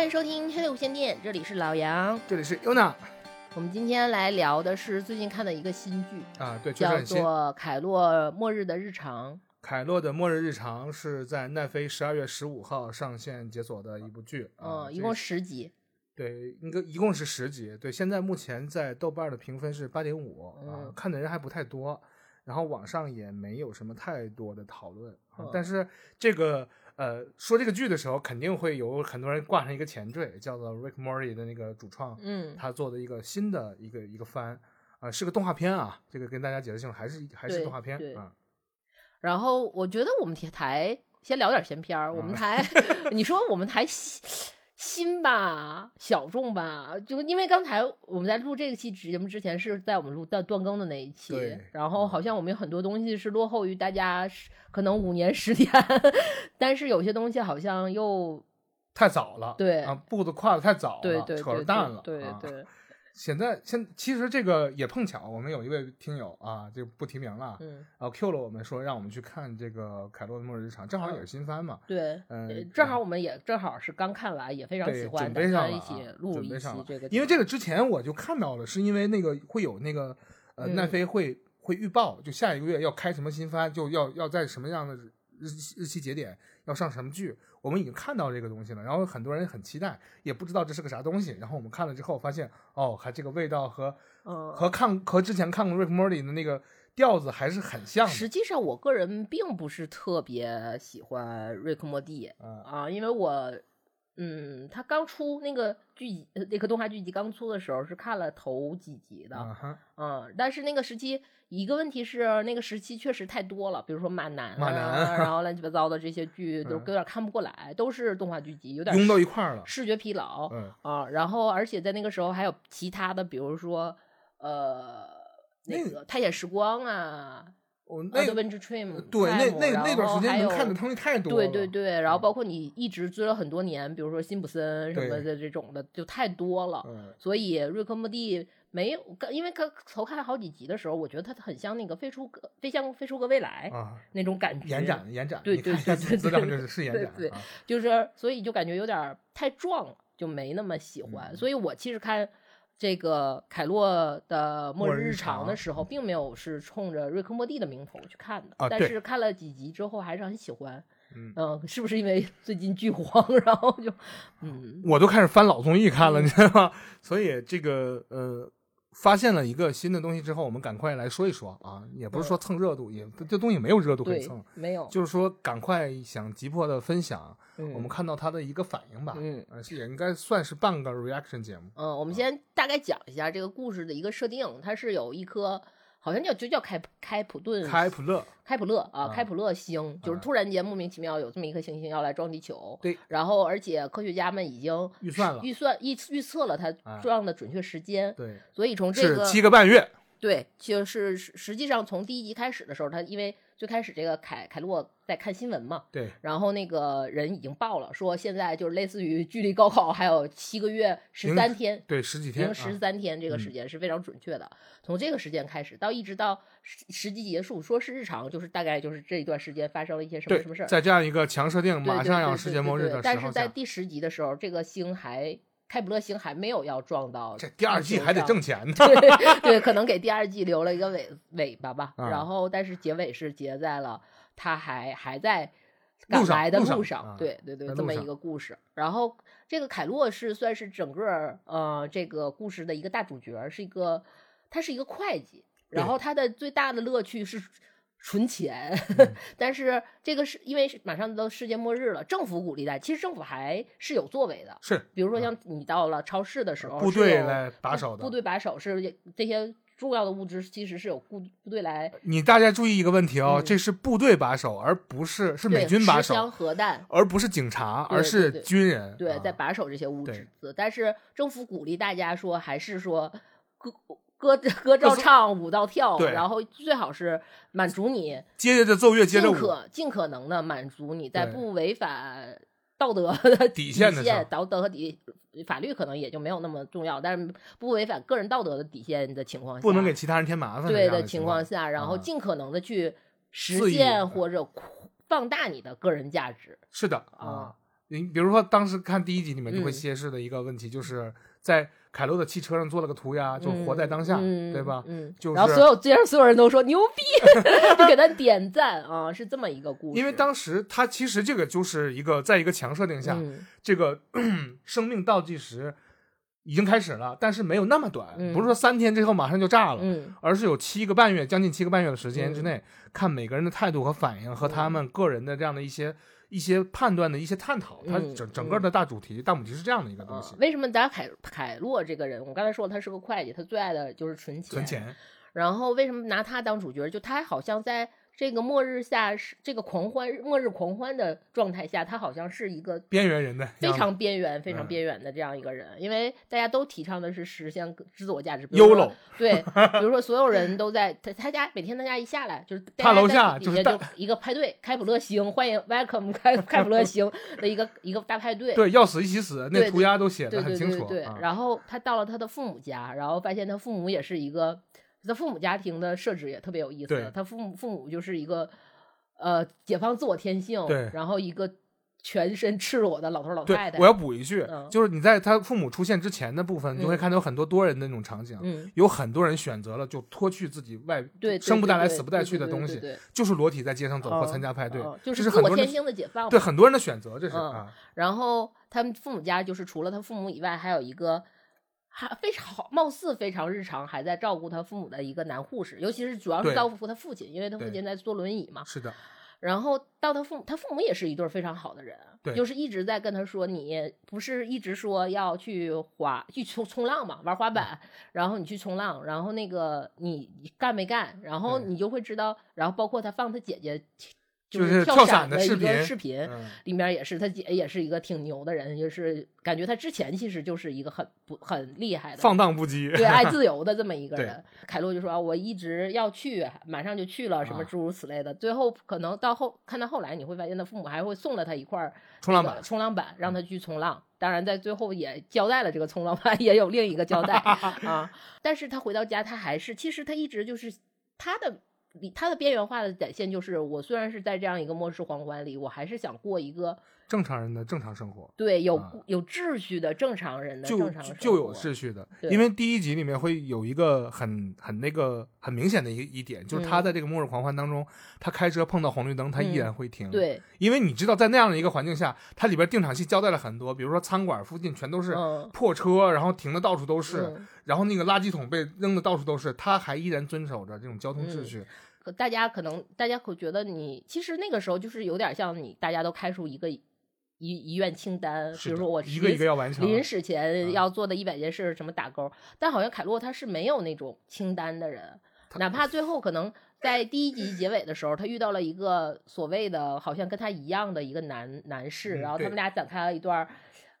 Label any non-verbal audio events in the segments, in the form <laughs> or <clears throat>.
欢迎收听黑的无线电，这里是老杨。这里是 Yuna 我们今天来聊的是最近看的一个新剧，啊，对，叫。做《凯洛末日的日常》。凯洛的末日日常是在奈飞十二月十五号上线解锁的一部剧啊，嗯，一这共十集。对，应该一共是十集。对，现在目前在豆瓣的评分是八点五啊嗯，看的人还不太多，然后网上也没有什么太多的讨论啊嗯。但是这个呃，说这个剧的时候，肯定会有很多人挂上一个前缀，叫做 Rick Morty 的那个主创嗯，他做的一个新的一个一个番啊、是个动画片啊。这个跟大家解释清楚，还是还是动画片对啊。然后我觉得我们台先聊点闲篇儿。我们台，<laughs> 你说我们台新新吧，小众吧，就因为刚才我们在录这个期节目之前是在我们录断断更的那一期，然后好像我们有很多东西是落后于大家十可能五年十年，但是有些东西好像又太早了，对啊，步子跨的太早了，对对对扯着蛋了，对啊对，<laughs> 现在现其实这个也碰巧，我们有一位听友啊，就不提名了，嗯。然后 Q 了我们说让我们去看这个《凯洛的末日日常》，正好也是新番嘛，对，嗯呃正好我们也正好是刚看完，也非常喜欢，准备上了啊起录一期这个，因为这个之前我就看到了，是因为那个会有那个呃嗯奈飞会会预报，就下一个月要开什么新番，就要要在什么样的日日期日期节点要上什么剧，我们已经看到这个东西了，然后很多人很期待，也不知道这是个啥东西，然后我们看了之后发现，哦，还这个味道和嗯和看和之前看过 Rick Morty 的那个调子还是很像的。实际上，我个人并不是特别喜欢瑞克莫蒂嗯。啊，因为我，嗯，他刚出那个剧集，呃那个动画剧集刚出的时候是看了头几集的，嗯，但是那个时期一个问题是那个时期确实太多了，比如说马南、啊，马南 <laughs> 然后乱七八糟的这些剧都嗯有点看不过来，都是动画剧集，有点拥到视一块儿了。视觉疲劳，嗯，啊，然后而且在那个时候还有其他的，比如说呃。那那个《探险时光》啊，我那对那那然那段时间看的东西太多了。对对对，然后嗯包括你一直追了很多年，比如说辛普森什么的这种的，就太多了。嗯，所以瑞克莫蒂没有，因为刚头看好几集的时候，我觉得他很像那个飞出个飞向飞出个未来啊，那种感觉，延展延展，对对对资料对就是是延对对展啊。就是所以就感觉有点儿太壮了，就没那么喜欢。嗯所以我其实看这个凯洛的末末日日常的时候，并没有是冲着瑞克莫蒂的名头去看的，啊但是看了几集之后还是很喜欢。嗯是不是因为最近剧荒，然后就嗯我都开始翻老综艺看了，嗯你知道吗？所以这个呃，发现了一个新的东西之后，我们赶快来说一说啊，也不是说蹭热度，也这东西没有热度可以蹭，没有，就是说赶快想急迫的分享嗯我们看到他的一个反应吧，嗯也应该算是半个 reaction 节目。嗯，我们先大概讲一下这个故事的一个设定，它是有一颗好像叫就叫开普开普顿开普勒，开普勒啊，啊开普勒星，就是啊突然间莫名其妙有这么一颗行星要来撞地球，对，然后而且科学家们已经预算了预算预预测了它啊撞的准确时间，对，所以从这是个七个半月，对，就是实实际上从第一集开始的时候，它因为最开始这个凯凯洛在看新闻嘛，对，然后那个人已经报了，说现在就是类似于距离高考还有七个月十三天，对，十几天零十啊，三天这个嗯时间是非常准确的。从这个时间开始到一直到实实际结束，说是日常，就是大概就是这一段时间发生了一些什么什么事儿。，在这样一个强设定，马上要世界末日的时候下，在第十集的时候，这个星还开普勒星还没有要撞到这第二季还得挣钱呢。对对，可能给第二季留了一个尾尾巴吧。啊然后，但是结尾是结在了他还还在赶来的路上路上，啊对对对这么一个故事。然后，这个凯洛是算是整个呃这个故事的一个大主角，是一个他是一个会计，然后他的最大的乐趣是。存钱，嗯。<laughs> 但是这个是因为马上都世界末日了，政府鼓励他，其实政府还是有作为的，是。比如说啊像你到了超市的时候，部队来把守的部队把守是这些重要的物资，其实是有部部队来你大家注意一个问题哦，嗯。这是部队把守，而不是是美军把守，核弹，而不是警察，而对是军人。对，啊。在把守这些物对资。但是政府鼓励大家说，还是说歌 <laughs> 歌歌照唱，舞蹈跳，对然后最好是满足你接着奏乐，接着尽舞，可尽可能的满足你在不违反道德的底线的时候道德和底法律可能也就没有那么重要，但是不违反个人道德的底线的情况下，不能给其他人添麻烦。对的这样的情况下，然后啊尽可能的去实现或者放大你的个人价值。是的啊啊。你比如说当时看第一集里面就会嗯揭示的一个问题，就是在凯洛的汽车上做了个涂鸦，就活在当下，嗯对吧？嗯，就是然后所有街上所有人都说牛逼，<laughs> 就给他点赞啊，是这么一个故事。因为当时他其实这个就是一个在一个强设定下，嗯这个 <clears throat> 生命倒计时已经开始了，但是没有那么短，嗯不是说三天之后马上就炸了，嗯而是有七个半月，将近七个半月的时间之内，看每个人的态度和反应和他们个人的这样的一些一些判断的一些探讨，它嗯整整个的大主题、大母题是这样的一个东西啊，为什么咱凯凯洛这个人，我刚才说他是个会计，他最爱的就是存钱。存钱，然后为什么拿他当主角？就他好像在这个末日下是这个狂欢末日狂欢的状态下，他好像是一个边缘人的非常边缘、非常嗯边缘的这样一个人，因为大家都提倡的是实现自我价值。比如说 YOLO，对，<laughs> 比如说所有人都在他他家每天他家一下来就是他楼下就是大底下就一个派对，开普勒星欢迎 welcome <laughs> 开开普勒星 <laughs> 的一个一个大派对。对，要死一起死，那涂鸦都写的对很清楚。对对对，啊然后他到了他的父母家，然后发现他父母也是一个，他父母家庭的设置也特别有意思。他父母父母就是一个，呃，解放自我天性，然后一个全身赤裸的老头老太太。我要补一句，嗯就是你在他父母出现之前的部分，你会嗯看到有很多多人的那种场景，嗯，有很多人选择了就脱去自己外对，生不带来死不带去的东西，就是裸体在街上走或嗯参加派对嗯，就这是自我天是很多人的性的解放嘛。对很多人的选择，这是嗯啊，然后他们父母家就是除了他父母以外，还有一个还非常好，貌似非常日常，还在照顾他父母的一个男护士，尤其是主要是照顾他父亲，因为他父亲在坐轮椅嘛。是的，然后到他父母，他父母也是一对非常好的人，对就是一直在跟他说，你不是一直说要去滑去冲冲浪嘛，玩滑板，然后你去冲浪，然后那个你你干没干，然后你就会知道，然后包括他放他姐姐就是跳跳伞的的一个视频视频，嗯，里面也是他姐也是一个挺牛的人，就是感觉他之前其实就是一个很不很厉害的放荡不羁，对爱自 <laughs> 由的这么一个人。凯洛就说啊，我一直要去，马上就去了，什么啊诸如此类的。最后可能到后看到后来，你会发现他父母还会送了他一块儿冲浪板，冲浪板，让他去冲浪。当然，在最后也交代了这个冲浪板也有另一个交代 <laughs> 啊。但是他回到家，他还是其实他一直就是他的。里它的边缘化的展现就是，我虽然是在这样一个末世皇冠里，我还是想过一个正常人的正常生活。对有、啊有秩序的正常人的就正常生活就有秩序的，因为第一集里面会有一个很很那个很明显的一一点，就是他嗯在这个末日狂欢当中，他开车碰到红绿灯，他依嗯然会停。，对，因为你知道在那样的一个环境下，它里边定场戏交代了很多，比如说餐馆附近全都是嗯，破车，然后停的到处都是，嗯然后那个垃圾桶被扔的到处都是，他还依然遵守着这种交通秩序。可大家可能大家会觉得你其实那个时候就是有点像你大家都开出一个遗遗愿清单，比如说我一个一个要完成。临死前嗯要做的一百件事什么打勾，但好像凯洛他是没有那种清单的人，哪怕最后可能在第一集结尾的时候，他遇到了一个所谓的好像跟他一样的一个男男士，嗯然后他们俩展开了一段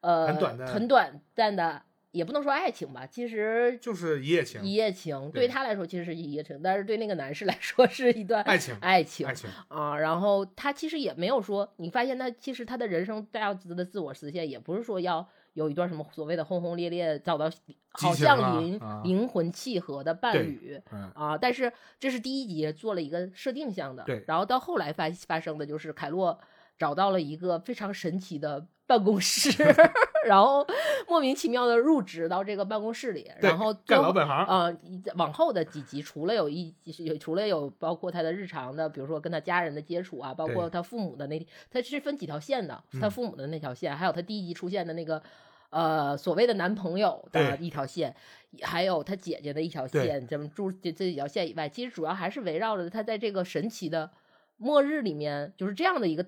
呃很短的很短暂的，也不能说爱情吧，其实就是一夜情，一夜情对对他来说其实是一夜情，但是对那个男士来说是一段爱情，爱情爱情，啊，然后他其实也没有说，你发现他其实他的人生大子的自我实现，也不是说要有一段什么所谓的轰轰烈烈，找到好像灵、啊灵魂契合的伴侣嗯，啊，但是这是第一集做了一个设定项的，对然后到后来发发生的就是凯洛找到了一个非常神奇的办公室，<laughs> 然后莫名其妙的入职到这个办公室里，然后干老本行。呃，往后的几集，除了有一有除了有包括他的日常的，比如说跟他家人的接触啊，包括他父母的那，他是分几条线的，他嗯父母的那条线，还有他第一集出现的那个。呃，所谓的男朋友的一条线，还有他姐姐的一条线，这么住这这几条线以外，其实主要还是围绕着他在这个神奇的末日里面，就是这样的一个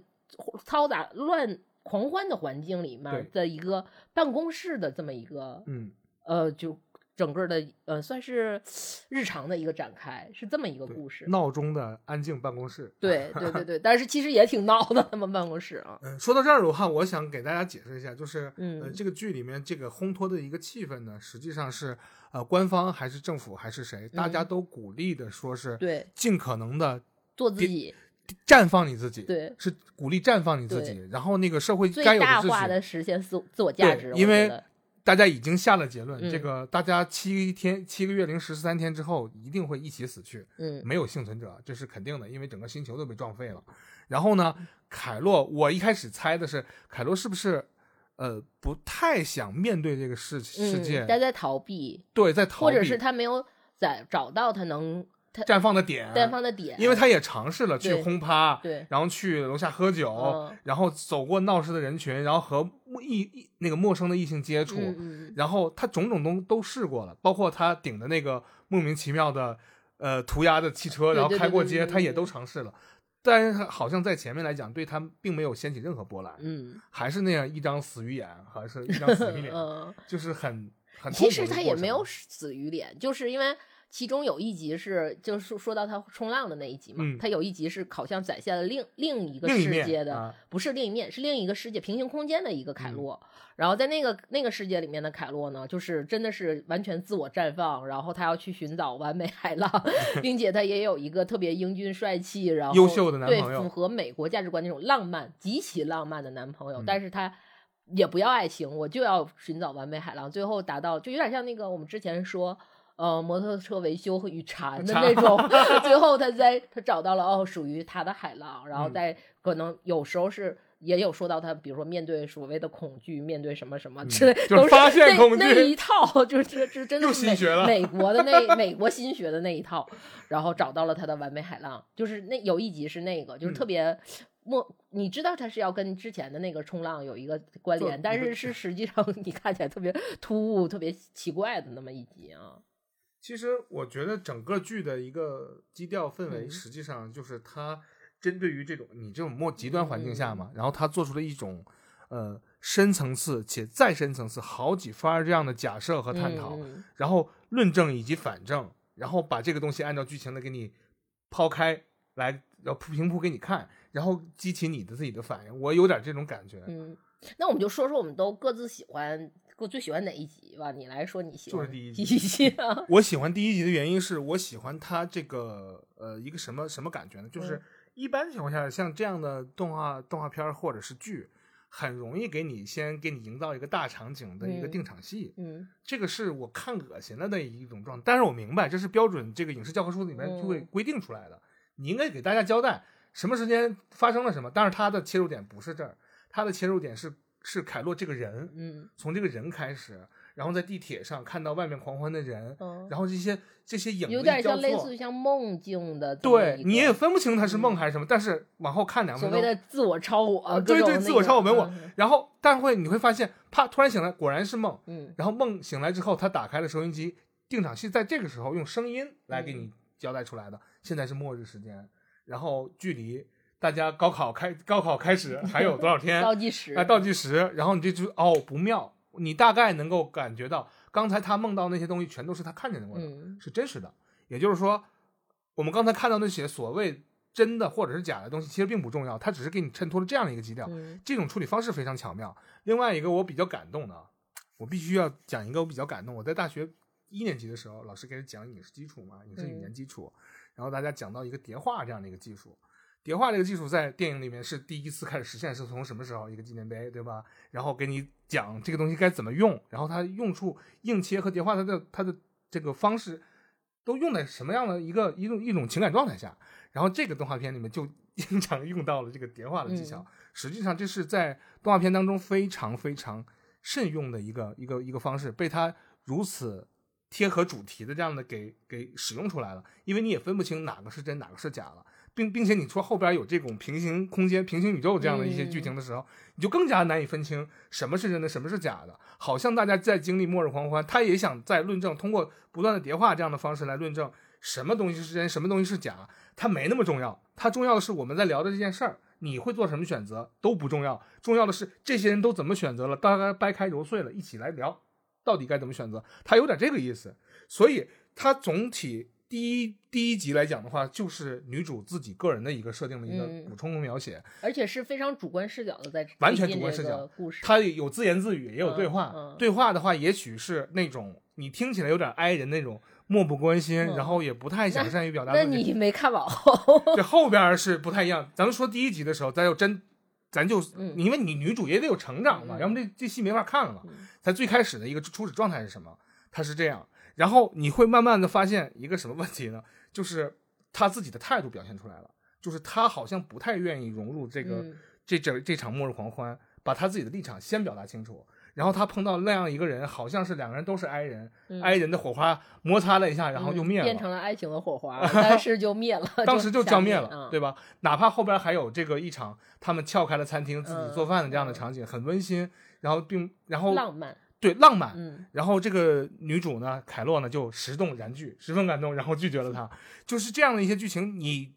嘈杂乱狂欢的环境里面的一个办公室的这么一个嗯，呃，就整个的呃，算是日常的一个展开，是这么一个故事。闹钟的安静办公室。对对对对，<laughs> 但是其实也挺闹的，他们办公室啊。嗯，说到这儿的话，我想给大家解释一下，就是呃，嗯这个剧里面这个烘托的一个气氛呢，实际上是呃，官方还是政府还是谁，大家嗯都鼓励的说是对，尽可能的做自己，绽放你自己，对，是鼓励绽放你自己，然后那个社会该大化的实现自自我价值。因为大家已经下了结论，嗯这个大家七天七个月零十三天之后一定会一起死去，嗯没有幸存者，这是肯定的，因为整个星球都被撞废了。然后呢，凯洛，我一开始猜的是凯洛是不是呃不太想面对这个世世界，嗯，他在逃避，对，在逃避，或者是他没有在找到他能他绽放的点，绽放的点，因为他也尝试了去轰趴，对。然后去楼下喝酒，嗯。然后走过闹市的人群，然后和异异那个陌生的异性接触，嗯嗯然后他种种东都试过了，包括他顶的那个莫名其妙的呃涂鸦的汽车，然后开过街，他也都尝试了。但是好像在前面来讲，对他并没有掀起任何波澜，嗯。还是那样一张死鱼眼，还是一张死鱼 <laughs> 嗯脸，嗯，就是很 <laughs> 很其实他也没有死鱼脸，就是因为。其中有一集是，就是说说到他冲浪的那一集嘛，嗯他有一集是好像展现了另另一个世界的，啊不是另一面，是另一个世界平行空间的一个凯嗯洛。然后在那个那个世界里面的凯洛呢，就是真的是完全自我绽放，然后他要去寻找完美海浪，<laughs> 并且他也有一个特别英俊帅气，然后优秀的男朋友对符合美国价值观那种浪漫、极其浪漫的男朋友，嗯但是他。也不要爱情，我就要寻找完美海浪，最后达到就有点像那个我们之前说，呃，摩托车维修和与禅的那种，<laughs> 最后他在他找到了哦属于他的海浪，然后嗯。在可能有时候是也有说到他，比如说面对所谓的恐惧，面对什么什么嗯之类，就是发现那恐惧那一套，就是这这真的是美美国的那 <laughs> 美国新学的那一套，然后找到了他的完美海浪，就是那有一集是那个，就是嗯。特别。莫，你知道他是要跟之前的那个冲浪有一个关联，但是是 <laughs> 实际上你看起来特别突兀、特别奇怪的那么一集啊。其实我觉得整个剧的一个基调氛围，嗯。实际上就是它针对于这种你这种末极端环境下嗯。嘛，然后他做出了一种呃深层次且再深层次好几番这样的假设和探讨，嗯然后论证以及反证，然后把这个东西按照剧情的给你抛开来，要铺平铺给你看，然后激起你的自己的反应。我有点这种感觉，嗯，那我们就说说我们都各自喜欢、各最喜欢哪一集吧。你来说，你喜欢就是第一第集一集啊？<laughs> <laughs> 我喜欢第一集的原因是我喜欢它这个呃一个什么什么感觉呢？就是嗯一般情况下，像这样的动画动画片儿或者是剧，很容易给你先给你营造一个大场景的一个嗯定场戏，嗯这个是我看恶心了的一种状态。但是我明白这是标准这个影视教科书里面就会嗯规定出来的，你应该给大家交代什么时间发生了什么。但是它的切入点不是这儿，它的切入点是是凯洛这个人，嗯。从这个人开始，然后在地铁上看到外面狂欢的人，嗯，然后这些这些影子有点像类似于像梦境的对，你也分不清它是梦嗯。还是什么，但是往后看两分钟，所谓的自我超我，啊对对，自我超我本我个，然后但会你会发现，啪，突然醒来，果然是梦，嗯。然后梦醒来之后，他打开了收音机，定场戏在这个时候用声音来给嗯。你交代出来的。现在是末日时间，然后距离大家高考开高考开始 <laughs> 还有多少天？倒计时，哎，倒计时，然后你这就哦不妙，你大概能够感觉到，刚才他梦到那些东西全都是他看见过的，嗯是真实的。也就是说，我们刚才看到那些所谓真的或者是假的东西，其实并不重要，它只是给你衬托了这样的一个基调。嗯这种处理方式非常巧妙。另外一个我比较感动的啊，我必须要讲一个我比较感动。我在大学一年级的时候，老师给讲影视基础嘛，影视语言基础，然后大家讲到一个叠画这样的一个技术。叠画这个技术在电影里面是第一次开始实现，是从什么时候？一个纪念碑，对吧？然后给你讲这个东西该怎么用，然后它用处硬切和叠画它的它的这个方式都用在什么样的一个一种一种情感状态下。然后这个动画片里面就 <laughs> 经常用到了这个叠画的技巧。实际上这是在动画片当中非常非常慎用的一个一个一个方式，被它如此贴合主题的这样的给给使用出来了。因为你也分不清哪个是真哪个是假了，并并且你说后边有这种平行空间、平行宇宙这样的一些剧情的时候，你就更加难以分清什么是真的，什么是假的。好像大家在经历末日狂欢，他也想在论证，通过不断的叠化这样的方式来论证什么东西是真，什么东西是假。它没那么重要，它重要的是我们在聊的这件事儿，你会做什么选择都不重要，重要的是这些人都怎么选择了，大家掰开揉碎了，一起来聊，到底该怎么选择。他有点这个意思，所以他总体第一第一集来讲的话，就是女主自己个人的一个设定的一个嗯补充和描写，而且是非常主观视角的在完全主观视角个故事，它有自言自语，也有对话。嗯嗯对话的话，也许是那种你听起来有点哀人那种漠不关心，嗯然后也不太想善于表达那。你没看完，<laughs> 这后边是不太一样。咱们说第一集的时候，咱就真咱就嗯因为你女主也得有成长嘛，嗯要么这这戏没法看了嘛。嗯它最开始的一个初始状态是什么？她是这样，然后你会慢慢的发现一个什么问题呢？就是他自己的态度表现出来了，就是他好像不太愿意融入这个、嗯这整这场末日狂欢，把他自己的立场先表达清楚。然后他碰到那样一个人，好像是两个人都是 I 人、嗯 i 人的火花摩擦了一下，然后就灭了。变成了爱情的火花，<laughs> 但是就灭了，当时就就浇灭了，嗯对吧？哪怕后边还有这个一场他们撬开了餐厅自己做饭的这样的场景，很温馨，然后并然后浪漫，对浪漫，嗯然后这个女主呢，凯洛呢就十动燃拒，十分感动，然后拒绝了他。<laughs> 就是这样的一些剧情，你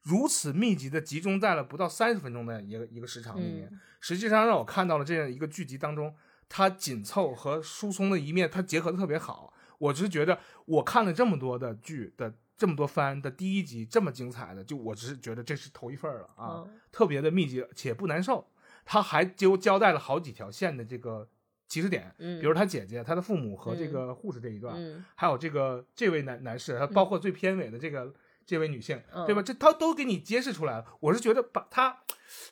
如此密集的集中在了不到三十分钟的一个一个时长里面，嗯实际上让我看到了这样一个剧集当中，它紧凑和疏松的一面，它结合的特别好。我只是觉得，我看了这么多的剧的这么多番的第一集这么精彩的，就我只是觉得这是头一份儿了啊，嗯特别的密集且不难受。他还就交代了好几条线的这个起始点，嗯，比如他姐姐、他的父母和这个护士这一段，嗯还有这个这位男男士，还包括最片尾的这个、这位女性，嗯对吧？这他都给你揭示出来了。我是觉得把他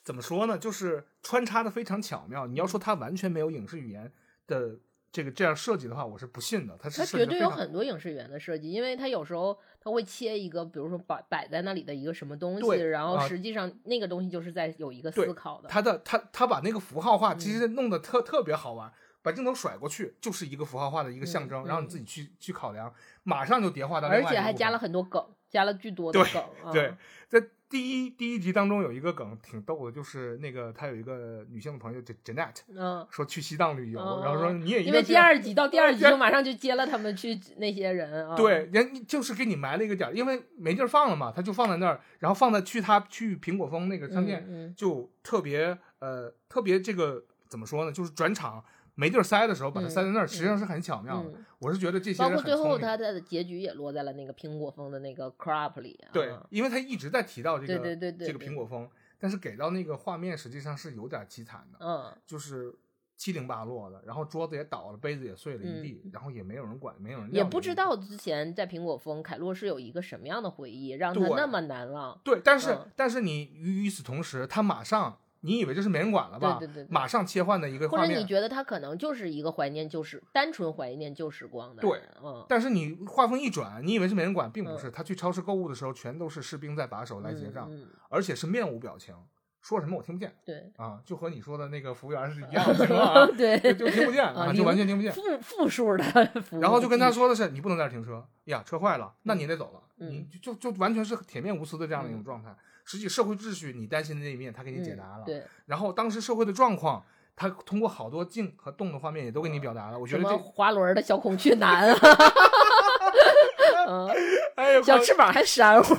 怎么说呢，就是穿插的非常巧妙。你要说他完全没有影视语言的这个这样设计的话，我是不信的。他是它设计得非常绝对有很多影视语言的设计，因为它有时候它会切一个，比如说摆摆在那里的一个什么东西，然后啊实际上那个东西就是在有一个思考的。他的他他把那个符号化其嗯实弄得特、特别好玩。把镜头甩过去，就是一个符号化的一个象征，嗯然后你自己去去考量，马上就叠化到另而且还加了很多梗，加了巨多的对梗。啊对，在第一第一集当中有一个梗挺逗的，就是那个他有一个女性的朋友 Jan- Janet 嗯，说去西藏旅游，嗯然后说你也一因为第二集到第二集马上就接了他们去那些人啊。对，人就是给你埋了一个点儿，因为没地儿放了嘛，他就放在那儿，然后放在去他去苹果峰那个商店，就特别呃特别这个怎么说呢，就是转场。没地儿塞的时候，把它塞在那儿，嗯实际上是很巧妙的。嗯我是觉得这些人包括最。后他的结局也落在了那个苹果风的那个 crop 里啊。对，因为他一直在提到这个对对对对这个苹果风，但是给到那个画面实际上是有点凄惨的。嗯，就是七零八落的，然后桌子也倒了，杯子也碎了一地，然后也没有人管，没有人嗯也不知道之前在苹果风，凯洛是有一个什么样的回忆，让他那么难忘。对，但是、嗯但是你与与此同时，他马上你以为这是没人管了吧？对对对对。马上切换的一个画面，或者你觉得他可能就是一个怀念旧时、单纯怀念旧时光的人。对嗯，但是你画风一转，你以为是没人管，并不是。他去超市购物的时候，全都是士兵在把守来结账，嗯，嗯而且是面无表情，说什么我听不见。对，啊，就和你说的那个服务员是一样的情况啊，对，就就听不见啊，就完全听不见。复复数的 <laughs> 服务。然后就跟他说的是，你不能在这停车呀，车坏了，那你也得走了，嗯。你就就就完全是铁面无私的这样的一种嗯。状态。实际社会秩序你担心的那一面，他给你解答了。嗯对，然后当时社会的状况，他通过好多静和动的画面也都给你表达了。我觉得这，滑轮的小孔雀男啊，<laughs> 嗯，哎呦，靠小翅膀还扇乎，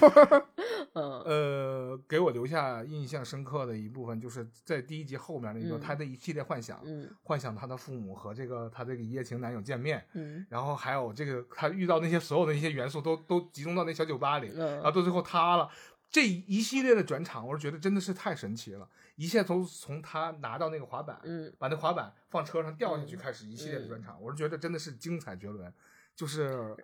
嗯呃，给我留下印象深刻的一部分，就是在第一集后面那个、嗯他的一系列幻想，嗯幻想他的父母和这个他这个一夜情男友见面，嗯然后还有这个他遇到那些所有的一些元素都都集中到那小酒吧里，然后嗯，到最后塌了。这一系列的转场，我是觉得真的是太神奇了。一切都从他拿到那个滑板，嗯把那滑板放车上掉下去嗯开始一系列的转场，我是觉得真的是精彩绝伦，就是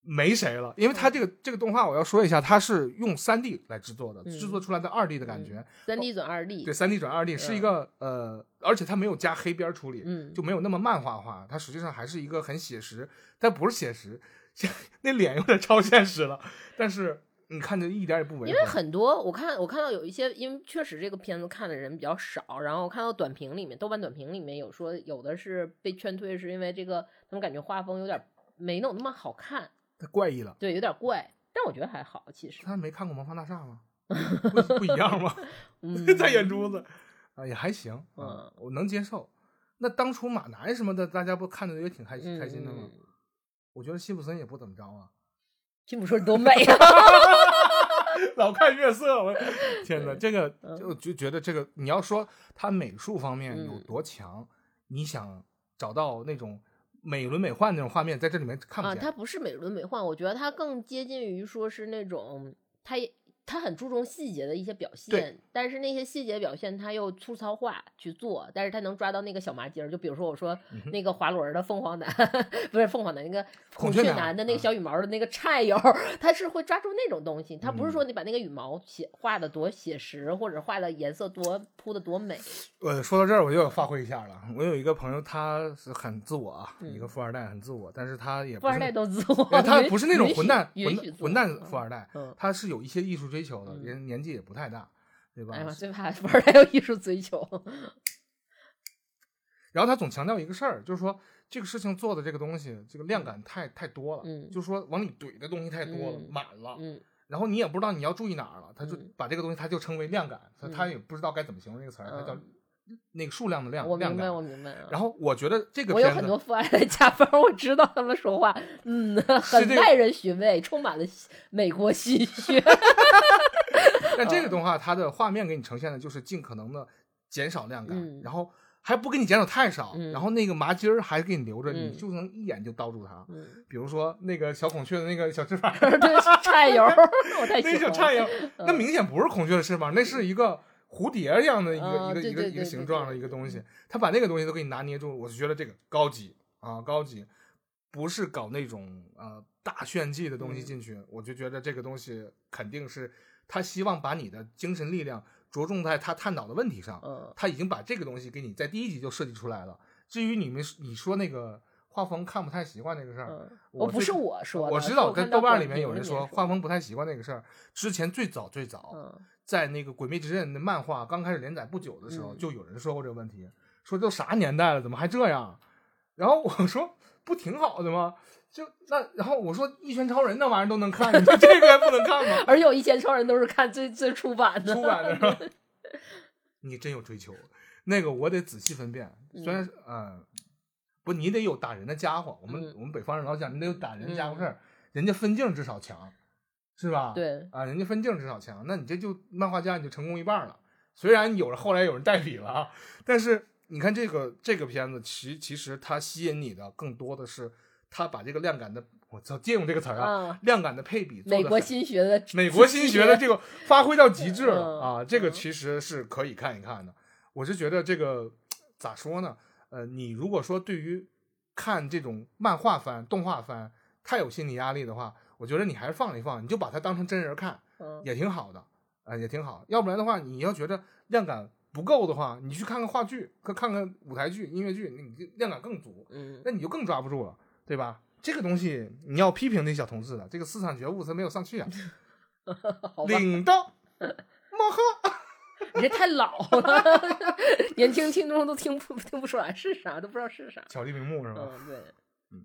没谁了。因为他这个这个动画，我要说一下，它是用三 D 来制作的，嗯制作出来的二 D 的感觉，三 D 转二 D，对，三 D 转二 D 是一个呃，而且它没有加黑边处理，嗯就没有那么漫画化，它实际上还是一个很写实，但不是写实，<laughs> 那脸有点超现实了，但是你看着一点也不违和。因为很多我看我看到有一些，因为确实这个片子看的人比较少，然后我看到短评里面，豆瓣短评里面有说有的是被劝退，是因为这个他们感觉画风有点没弄那么好看，太怪异了。对，有点怪。但我觉得还好，其实，他没看过《魔方大 <laughs> 厦》吗？不不一样吗？<laughs> <laughs> 嗯，在眼珠子啊，也还行啊嗯，我能接受。那当初马男什么的，大家不看着也挺开嗯开心的吗？嗯我觉得辛普森也不怎么着啊，金普说多美啊！<laughs> 老看月色，我天哪，这个嗯就就觉得这个你要说他美术方面有嗯多强，你想找到那种美轮美奂那种画面，在这里面看不啊，见。它不是美轮美奂，我觉得它更接近于说是那种，它也他很注重细节的一些表现，但是那些细节表现他又粗糙化去做，但是他能抓到那个小麻筋儿。就比如说我说嗯那个滑轮儿的凤凰男，不是凤凰男，那个孔雀男男的那个啊小羽毛的那个颤悠，他是会抓住那种东西。他不是嗯说你把那个羽毛写画的多写实，或者画的颜色多铺的多美。呃，说到这儿，我又要发挥一下了。我有一个朋友，他是很自我啊，嗯一个富二代，很自我，但是他也富二代都自我呃，他不是那种混蛋混蛋混蛋嗯富二代，嗯，他是有一些艺术追求的，嗯人年纪也不太大，对吧哎？呀，最怕富二代有艺术追求。<laughs> 然后他总强调一个事儿，就是说这个事情做的这个东西，这个量感太太多了，嗯就是说往里怼的东西太多了，嗯满了，嗯然后你也不知道你要注意哪儿了，他就嗯把这个东西他就称为量感，他嗯他也不知道该怎么形容这个词儿，他叫嗯那个数量的量我明白，我明白啊。然后我觉得这个我有很多富二代加分，我知道他们说话，嗯，很耐人寻味，充满了美国心血。<laughs> <laughs> 但这个动画它的画面给你呈现的就是尽可能的减少量感，嗯。然后还不给你减少太少，嗯。然后那个麻筋儿还给你留着，你嗯就能一眼就叨住它。嗯，比如说那个小孔雀的那个小翅膀，<laughs> 对，颤油儿，<laughs> 我太那。小颤油，那嗯。明显不是孔雀的翅膀，那是一个蝴蝶一样的一个、啊一个一个一个形状的一个东西，他把那个东西都给你拿捏住，我就觉得这个高级啊，高级，不是搞那种呃大炫技的东西嗯进去，我就觉得这个东西肯定是他希望把你的精神力量着重在他探讨的问题上，嗯他已经把这个东西给你在第一集就设计出来了。至于你们你说那个画风看不太习惯那个事儿，嗯，我不是我说的，我知道，是看到在豆瓣里面有人说画风不太习惯那个事儿。之前最早最早，嗯在那个《鬼灭之刃》的漫画刚开始连载不久的时候，嗯就有人说过这个问题，说都啥年代了，怎么还这样？然后我说不挺好的吗？就那，然后我说《一拳超人》那玩意儿都能看，你说这个还不能看吗？<laughs> 而且我一拳超人都是看 <laughs> 最最初版的，出版的是吧？<laughs> 你真有追求，那个我得仔细分辨。虽然呃，不，你得有打人的家伙。我们、嗯我们北方人老讲，你得有打人的家伙事儿，人家分镜至少强，是吧？对，啊，人家分镜至少强，那你这就漫画家你就成功一半了。虽然有了后来有人代笔了啊，但是你看这个这个片子，其其实它吸引你的更多的是它把这个量感的，我操，借用这个词儿啊，啊，量感的配比美国新学的美国新学的这个发挥到极致了嗯啊，这个嗯其实是可以看一看的。我是觉得这个咋说呢？呃，你如果说对于看这种漫画番、动画番太有心理压力的话，我觉得你还是放一放，你就把它当成真人看，嗯也挺好的，啊、也挺好。要不然的话，你要觉得量感不够的话，你去看看话剧，看看看舞台剧、音乐剧，你就量感更足，嗯那你就更抓不住了，对吧？这个东西你要批评那小同志的，这个思想觉悟他没有上去啊。<laughs> 领到莫赫，你这太老了，年轻听众都听不听不出来是啥，都不知道是啥。巧立名目是吧？嗯，对，嗯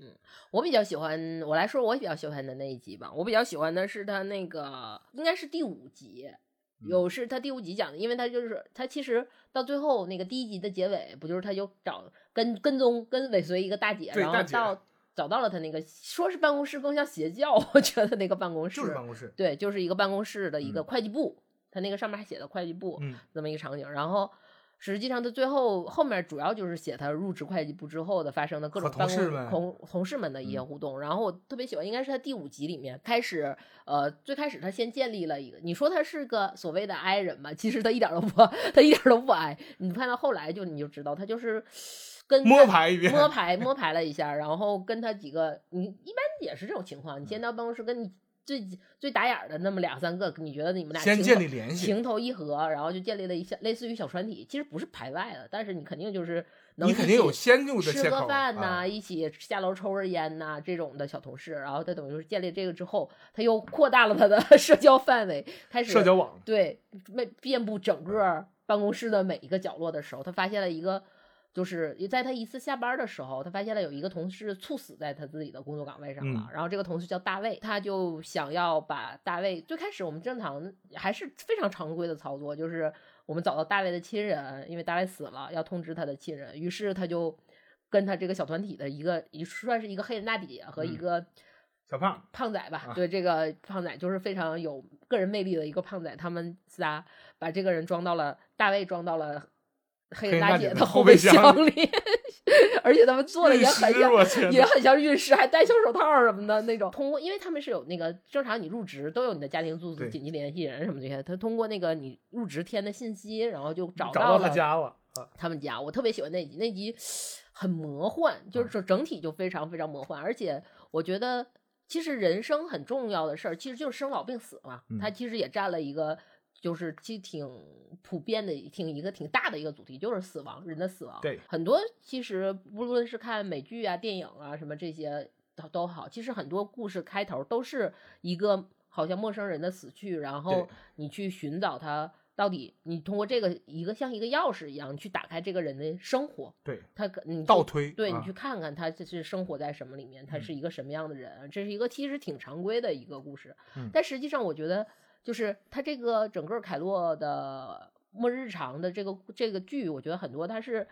嗯，我比较喜欢，我来说我比较喜欢的那一集吧。我比较喜欢的是他那个，应该是第五集，嗯有是他第五集讲的，因为他就是他其实到最后那个第一集的结尾，不就是他就找跟跟踪跟尾随一个大姐，然后到。找到了他那个说是办公室，更像邪教，我觉得那个办公室就是办公室，对，就是一个办公室的一个嗯。会计部，他那个上面还写的会计部，嗯，这么一个场景。然后实际上，他最后后面主要就是写他入职会计部之后的发生的各种办同事同同事们的一些嗯互动。然后我特别喜欢，应该是他第五集里面开始，呃，最开始他先建立了一个，你说他是个所谓的 I 人吧，其实他一点都不，他一点都不 I。你看到后来就你就知道，他就是跟摸他排一遍，摸排摸排了一下，然后跟他几个，你一般也是这种情况，你先嗯到办公室跟你最最打眼儿的那么两三个，你觉得你们俩先建立联系，情投意合，然后就建立了一些类似于小团体，其实不是排外的，但是你肯定就是能你肯定有先入的吃个饭呐、啊一起下楼抽根烟呐、这种的小同事，然后他等于是建立这个之后，他又扩大了他的 <laughs> 社交范围，开始社交网，对，遍遍布整个办公室的每一个角落的时候，他发现了一个，就是在他一次下班的时候，他发现了有一个同事猝死在他自己的工作岗位上了。嗯然后这个同事叫大卫，他就想要把大卫，最开始我们正常还是非常常规的操作，就是我们找到大卫的亲人，因为大卫死了，要通知他的亲人，于是他就。跟他这个小团体的一个，也算是一个黑人大姐和一嗯个小胖，胖仔吧，啊对这个胖仔就是非常有个人魅力的一个胖仔，他们仨把这个人装到了大卫装到了黑人大姐的后备箱箱里，<laughs> 而且他们做的也很像，也很像律师，还戴小手套什么的那种。通过，因为他们是有那个正常你入职都有你的家庭住址、紧急联系人什么这些，他通过那个你入职填的信息，然后就找找到了他家了啊，他们家，我特别喜欢那集，那集很魔幻，就是嗯整整体就非常非常魔幻，而且我觉得其实人生很重要的事儿，其实就是生老病死嘛，嗯它其实也占了一个。就是其实挺普遍的，挺一个挺大的一个主题，就是死亡，人的死亡。对。很多其实无论是看美剧啊、电影啊什么这些都都好，其实很多故事开头都是一个好像陌生人的死去，然后你去寻找他到底，你通过这个一个像一个钥匙一样去打开这个人的生活，对，他可你倒推啊对你去看看他这是生活在什么里面，他嗯是一个什么样的人，这是一个其实挺常规的一个故事，嗯。但实际上我觉得就是他这个整个凯洛的末日常的这个这个剧，我觉得很多他是。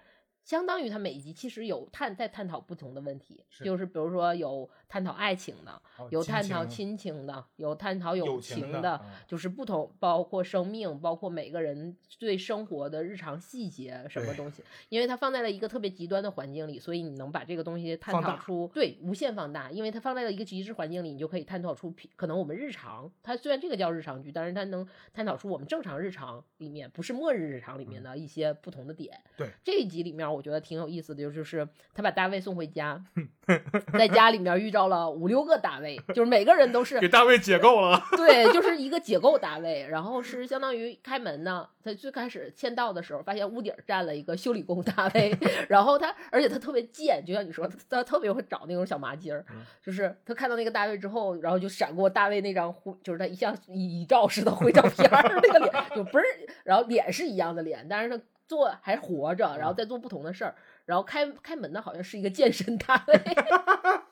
相当于它每一集其实有探在探讨不同的问题，是。就是比如说有探讨爱情的，哦有探讨亲亲情的，有探讨友友情情的啊就是不同，包括生命，包括每个人对生活的日常细节什么东西，因为它放在了一个特别极端的环境里，所以你能把这个东西探讨出对无限放大，因为它放在了一个极致环境里，你就可以探讨出可能我们日常，它虽然这个叫日常剧，但是它能探讨出我们正常日常里面不是末日日常里面的一些不同的点。嗯对。这一集里面，我觉得挺有意思的，就是他把大卫送回家，<laughs> 在家里面遇到了五六个大卫，就是每个人都是给大卫解构了，对，就是一个解构大卫，然后是相当于开门呢。他最开始签到的时候，发现屋顶站了一个修理工大卫，<laughs> 然后他，而且他特别贱，就像你说，他特别会找那种小麻筋儿，嗯就是他看到那个大卫之后，然后就闪过大卫那张灰，就是他一像遗照似的 <laughs> 灰照片儿，那个脸就不是，然后脸是一样的脸，但是他做还活着，然后再做不同的事儿，然后开开门的好像是一个健身大卫。<laughs>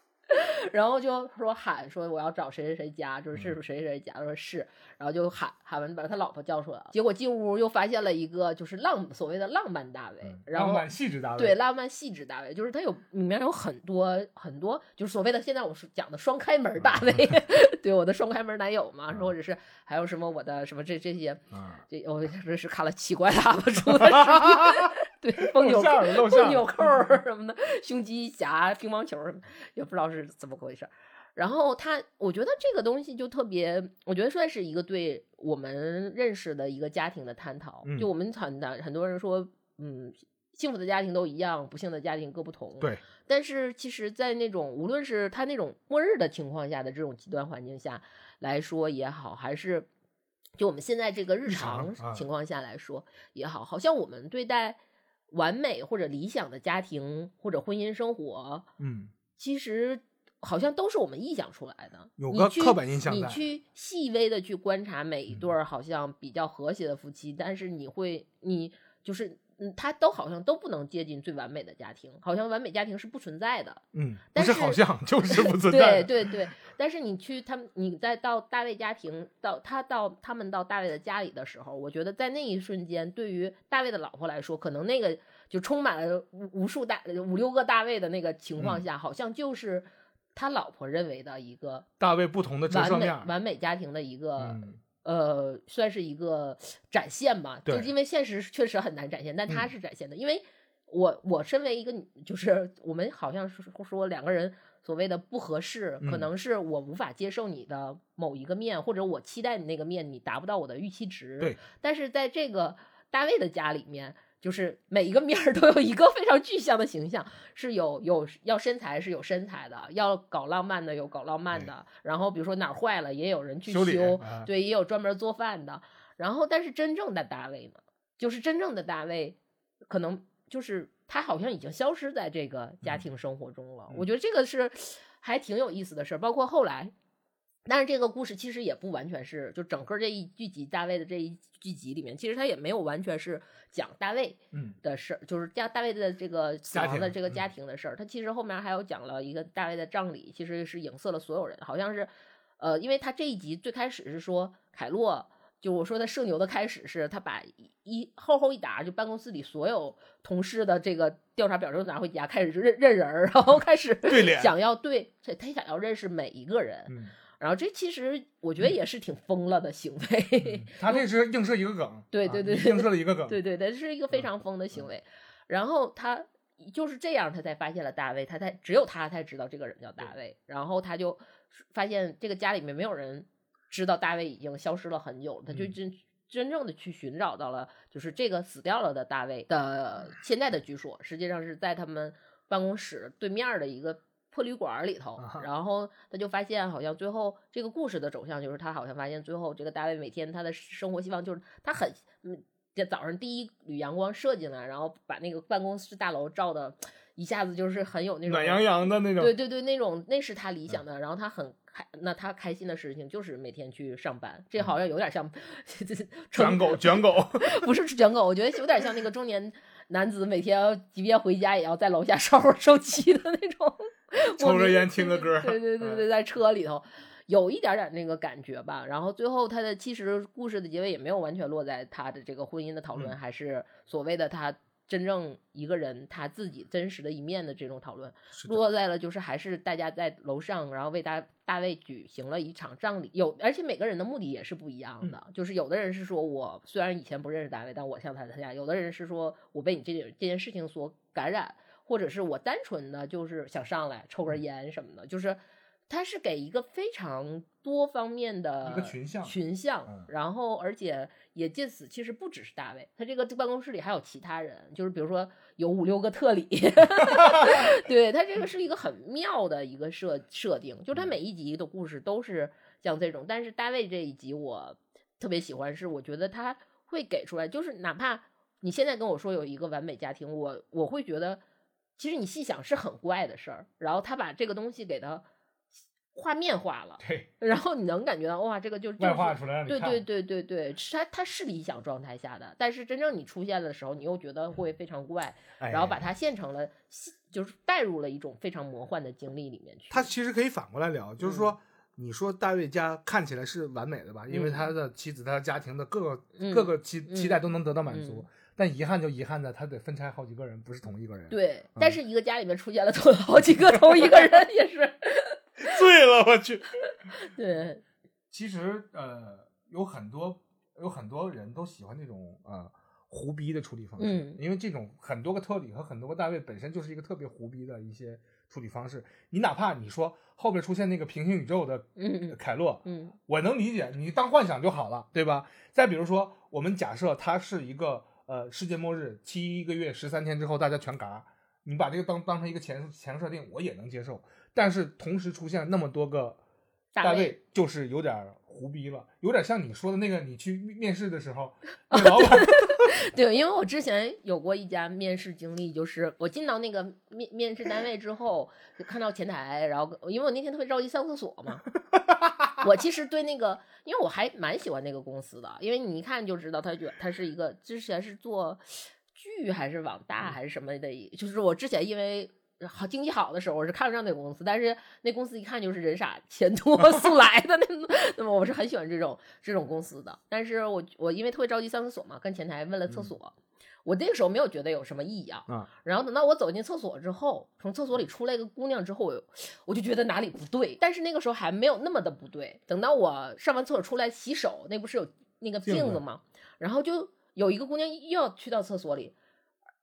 然后就说喊说我要找谁谁谁家，就是是不是谁谁谁家？他说是，然后就喊喊完把他老婆叫出来了，结果进屋又发现了一个就是浪所谓的浪漫大卫，然后嗯浪漫细致大卫，对，浪漫细致大卫，就是他有里面有很多很多，就是所谓的现在我是讲的双开门大卫，<laughs> 对我的双开门男友嘛，或者是还有什么我的什么这这些，啊，这我这是看了奇怪喇叭出的视频，<laughs> 对，风露纽风纽扣儿什么的，胸肌夹乒乓球儿什么，也不知道是怎么回事儿。然后他，我觉得这个东西就特别，我觉得算是一个对我们认识的一个家庭的探讨。嗯就我们很的很多人说，嗯，幸福的家庭都一样，不幸的家庭各不同。对，但是其实，在那种无论是他那种末日的情况下的这种极端环境下来说也好，还是就我们现在这个日日常情况下来说也好，好像我们对待完美或者理想的家庭或者婚姻生活，嗯，其实好像都是我们臆想出来的。有。个刻板印象你在。去细微的去观察每一嗯。对儿好像比较和谐的夫妻，但是你会，你就是，嗯，他都好像都不能接近最完美的家庭，好像完美家庭是不存在的。嗯，不但是好像就 <laughs> 是不存在的，对对对，但是你去他们，你再到大卫家庭，到他到他们到大卫的家里的时候，我觉得在那一瞬间，对于大卫的老婆来说，可能那个就充满了无无数大五六个大卫的那个情况嗯下，好像就是他老婆认为的一个大卫不同的完美面，完美家庭的一个。嗯，呃，算是一个展现吧，就是因为现实确实很难展现，但他嗯是展现的。因为我我身为一个女，就是我们好像是说两个人所谓的不合适，可嗯能是我无法接受你的某一个面，或者我期待你那个面，你达不到我的预期值。对，但是在这个大卫的家里面。就是每一个面儿都有一个非常具象的形象，是有有要身材是有身材的，要搞浪漫的有搞浪漫的，然后比如说哪儿坏了也有人去修修，啊对，也有专门做饭的。然后，但是真正的大卫呢，就是真正的大卫，可能就是他好像已经消失在这个家嗯庭生活中了。嗯我觉得这个是还挺有意思的事儿。包括后来，但是这个故事其实也不完全是，就整个这一剧集大卫的这一剧集里面，其实他也没有完全是讲大卫嗯，的事儿，就是家大卫的这个死亡的这个嗯家庭的事儿。他其实后面还有讲了一个大卫的葬礼，其实是影射了所有人，好像是，呃，因为他这一集最开始是说凯洛。就我说的社牛的开始是，他把一一厚厚一沓就办公室里所有同事的这个调查表都拿回家，开始就认认人儿，然后开始对脸想要对他他想要认识每一个人，嗯，然后这其实我觉得也是挺疯了的行为，嗯他 <laughs> 这是映射一个梗，啊对对对映射了一个梗，对对对，这是一个非常疯的行。为。然后他就是这样，他才发现了大卫，他才只有他才知道这个人叫大卫，然后他就发现这个家里面没有人知道大卫已经消失了很久，他就嗯。真真正的去寻找到了，就是这个死掉了的大卫的现在的居所，实际上是在他们办公室对面儿的一个破旅馆儿里头然后他就发现好像最后这个故事的走向就是他好像发现最后这个大卫每天他的生活希望就是他很嗯。这早上第一缕阳光射进来，然后把那个办公室大楼照的，一下子就是很有那种暖洋洋的那种。对对对，那种那是他理想的，然后他很开，那他开心的事情就是每天去上班，这好像有点像 <laughs> 卷 <laughs> 狗，卷狗，<laughs> 不是卷狗，我觉得有点像那个中年男子每天即便回家也要在楼下烧会儿手机的那种，<laughs> 抽着烟听个歌。对对对对，在车里头。有一点点那个感觉吧，然后最后他的其实故事的结尾也没有完全落在他的这个婚姻的讨论，嗯。还是所谓的他真正一个人他自己真实的一面的这种讨论，落在了就是还是大家在楼上，然后为大大卫举行了一场葬礼，有而且每个人的目的也是不一样的，就是有的人是说我虽然以前不认识大卫，但我向他参加；有的人是说我被你这件这件事情所感染，或者是我单纯的就是想上来抽根烟什么的，就是。他是给一个非常多方面的一个群像群像，嗯然后而且也借此其实不只是大卫，他这个办公室里还有其他人，就是比如说有五六个特里，<laughs> 对他这个是一个很妙的一个设设定，就是他每一集的故事都是像这种，但是大卫这一集我特别喜欢，是我觉得他会给出来，就是哪怕你现在跟我说有一个完美家庭，我我会觉得其实你细想是很怪的事儿，然后他把这个东西给它画面化了，对，然后你能感觉到哇，这个就就是外化出来。对对对对对，是它它是理想状态下的，但是真正你出现的时候，你又觉得会非常怪，哎然后把它现成了，就是带入了一种非常魔幻的经历里面去。他其实可以反过来聊，就是说，你说大卫家看起来是完美的吧？因为嗯他的妻子、他的家庭的各个、嗯各个期嗯期待都能得到满足，嗯但遗憾就遗憾在他得分拆好几个人，不是同一个人。，对，嗯但是一个家里面出现了同好几个同一个人，也是 <laughs> 醉了，我去。<laughs> 对，其实呃，有很多有很多人都喜欢那种呃胡逼的处理方式，嗯因为这种很多个特里和很多个大卫本身就是一个特别胡逼的一些处理方式。你哪怕你说后边出现那个平行宇宙的嗯凯洛，嗯我能理解，你当幻想就好了，对吧？再比如说，我们假设他是一个呃世界末日，七个月十三天之后大家全嘎，你把这个当当成一个前前设定，我也能接受。但是同时出现那么多个大大卫卫，就是有点胡逼了，有点像你说的那个，你去面试的时候，<laughs> 那老板 <laughs> 对，因为我之前有过一家面试经历，就是我进到那个面面试单位之后，就看到前台，然后因为我那天特别着急上厕所嘛，<laughs> <laughs> 我其实对那个，因为我还蛮喜欢那个公司的，因为你一看就知道它就他是一个之前是做剧还是网大还是什么的，就是我之前因为。好经济好的时候，我是看不上那个公司，但是那公司一看就是人傻钱多 <laughs> 速来的那种，那么我是很喜欢这种这种公司的。但是我我因为特别着急上厕所嘛，跟前台问了厕所，我那个时候没有觉得有什么异样。啊，然后等到我走进厕所之后，从厕所里出来一个姑娘之后，我我就觉得哪里不对，但是那个时候还没有那么的不对。等到我上完厕所出来洗手，那不是有那个镜子镜子吗？然后就有一个姑娘又要去到厕所里，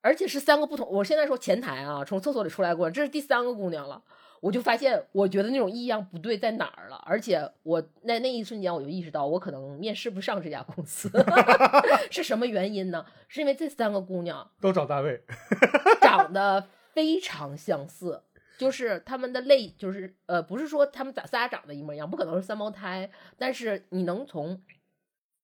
而且是三个不同。我现在说前台啊，从厕所里出来过，这是第三个姑娘了。我就发现，我觉得那种异样不对在哪儿了，而且我在那一瞬间我就意识到，我可能面试不上这家公司，<laughs> 是什么原因呢？是因为这三个姑娘都找大卫，长得非常相似，就是他们的类，就是呃，不是说他们咋仨长得一模一样，不可能是三胞胎，但是你能从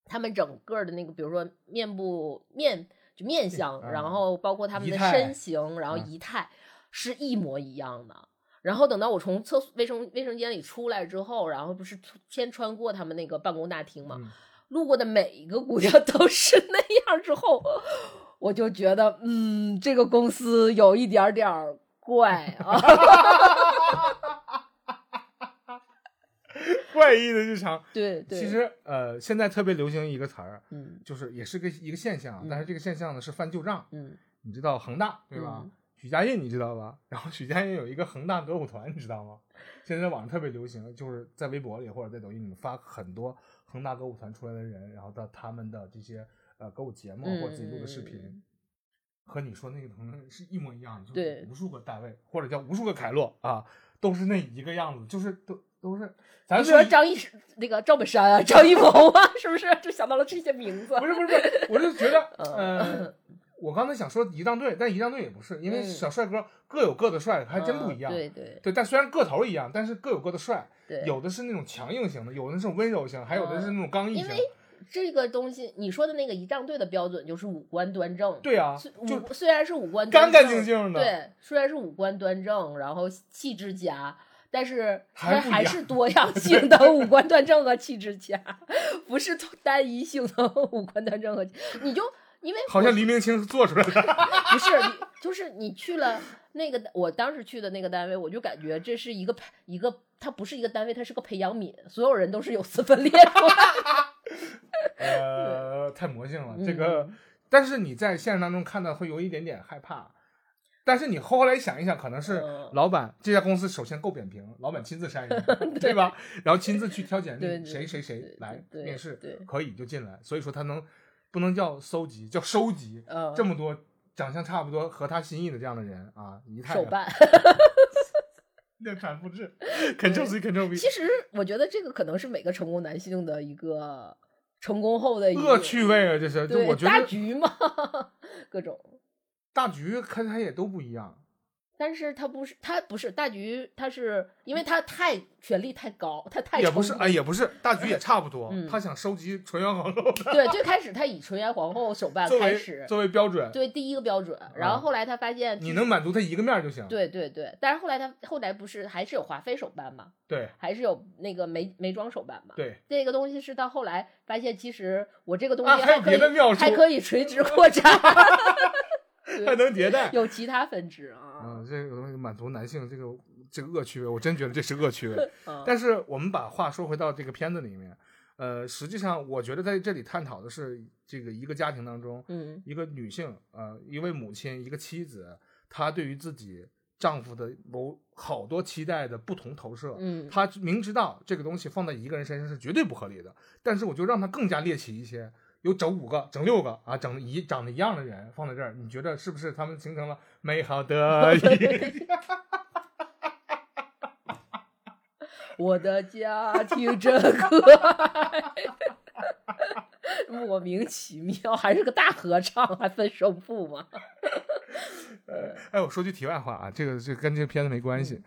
他们整个的那个，比如说面部面就面相，嗯然后包括他们的身形，然后嗯仪态是一模一样的。然后等到我从厕所卫生卫生间里出来之后，然后不是先穿过他们那个办公大厅嘛，嗯路过的每一个姑娘 <laughs> 都是那样之后，我就觉得，嗯，这个公司有一点点怪啊。<laughs> <laughs> 怪异的日常。<laughs> 对对，其实呃，现在特别流行一个词儿，嗯就是也是个一个现象，嗯但是这个现象呢是翻旧账。嗯你知道恒大对吧？嗯许家印你知道吧？然后许家印有一个恒大歌舞团，你知道吗？现在在网上特别流行，就是在微博里或者在抖音里面发很多恒大歌舞团出来的人，然后到他们的这些呃歌舞节目或者自己录的视频。嗯和你说那个同能是一模一样的，就对是无数个大卫或者叫无数个凯洛啊，都是那一个样子，就是都都是，咱你说说张一那个赵本山啊，张艺谋啊，<laughs> 是不是就想到了这些名字？不是不是不是，我就觉得，嗯呃，我刚才想说仪仗队，但仪仗队也不是，因为嗯小帅哥各有各的帅，还真不一样。嗯对对对，但虽然个头一样，但是各有各的帅，对，有的是那种强硬型的，有的是温柔型，还有的是那种刚毅型。因为这个东西，你说的那个仪仗队的标准就是五官端正。对啊虽，就五虽然是五官干干净净的。对，虽然是五官端正，然后气质佳，但是还还是多样性的五官端正和气质佳，不是单一性的五官端正和气。你就因为好像黎明清是做出来的。<laughs> 不是，就是你去了那个，我当时去的那个单位，我就感觉这是一个培一个，它不是一个单位，它是个培养皿，所有人都是有丝分裂的。<laughs> 呃，太魔性了，这个嗯。但是你在现实当中看到会有一点点害怕，但是你后来想一想，可能是嗯老板这家公司首先够扁平，老板亲自筛人，<laughs> 对吧？然后亲自去挑简历，谁谁谁来面试对可以就进来，所以说他能不能叫搜集，叫收集嗯，这么多长相差不多和他心意的这样的人啊，一太手办。<laughs> 量产复制，<laughs> Ctrl C Ctrl V，其实我觉得这个可能是每个成功男性的一个成功后的一恶个趣味啊，这是就我觉得大局嘛，各种。大局看他也都不一样。但是他不是，他不是大局，他是因为他太权力太高，他太也不是，成功哎，也不是，大局也差不多。嗯他想收集纯元皇后对，最开始他以纯元皇后手办开始，作为标准，对第一个标准，然后后来他发现你能满足他一个面儿就行。对对对，但是后来他后来不是还是有华妃手办嘛，对还是有那个眉眉庄手办嘛。对，这个东西是到后来发现，其实我这个东西还有西可以、别的妙处还可以垂直扩展 <laughs> <laughs> 还能迭代。有其他分支啊。嗯，这个东西满足男性这个这个恶趣味，我真觉得这是恶趣味。嗯但是我们把话说回到这个片子里面，呃，实际上我觉得在这里探讨的是这个一个家庭当中，嗯一个女性，呃，一位母亲，一个妻子，她对于自己丈夫的某好多期待的不同投射。嗯，她明知道这个东西放在一个人身上是绝对不合理的，但是我就让她更加猎奇一些，有整五个、整六个啊，整一长得一样的人放在这儿，你觉得是不是他们形成了美好的一？<laughs> <laughs> 我的家庭真可爱，<laughs> 莫名其妙，还是个大合唱，还分胜负吗？哎，我说句题外话啊，这个这跟这个片子没关系。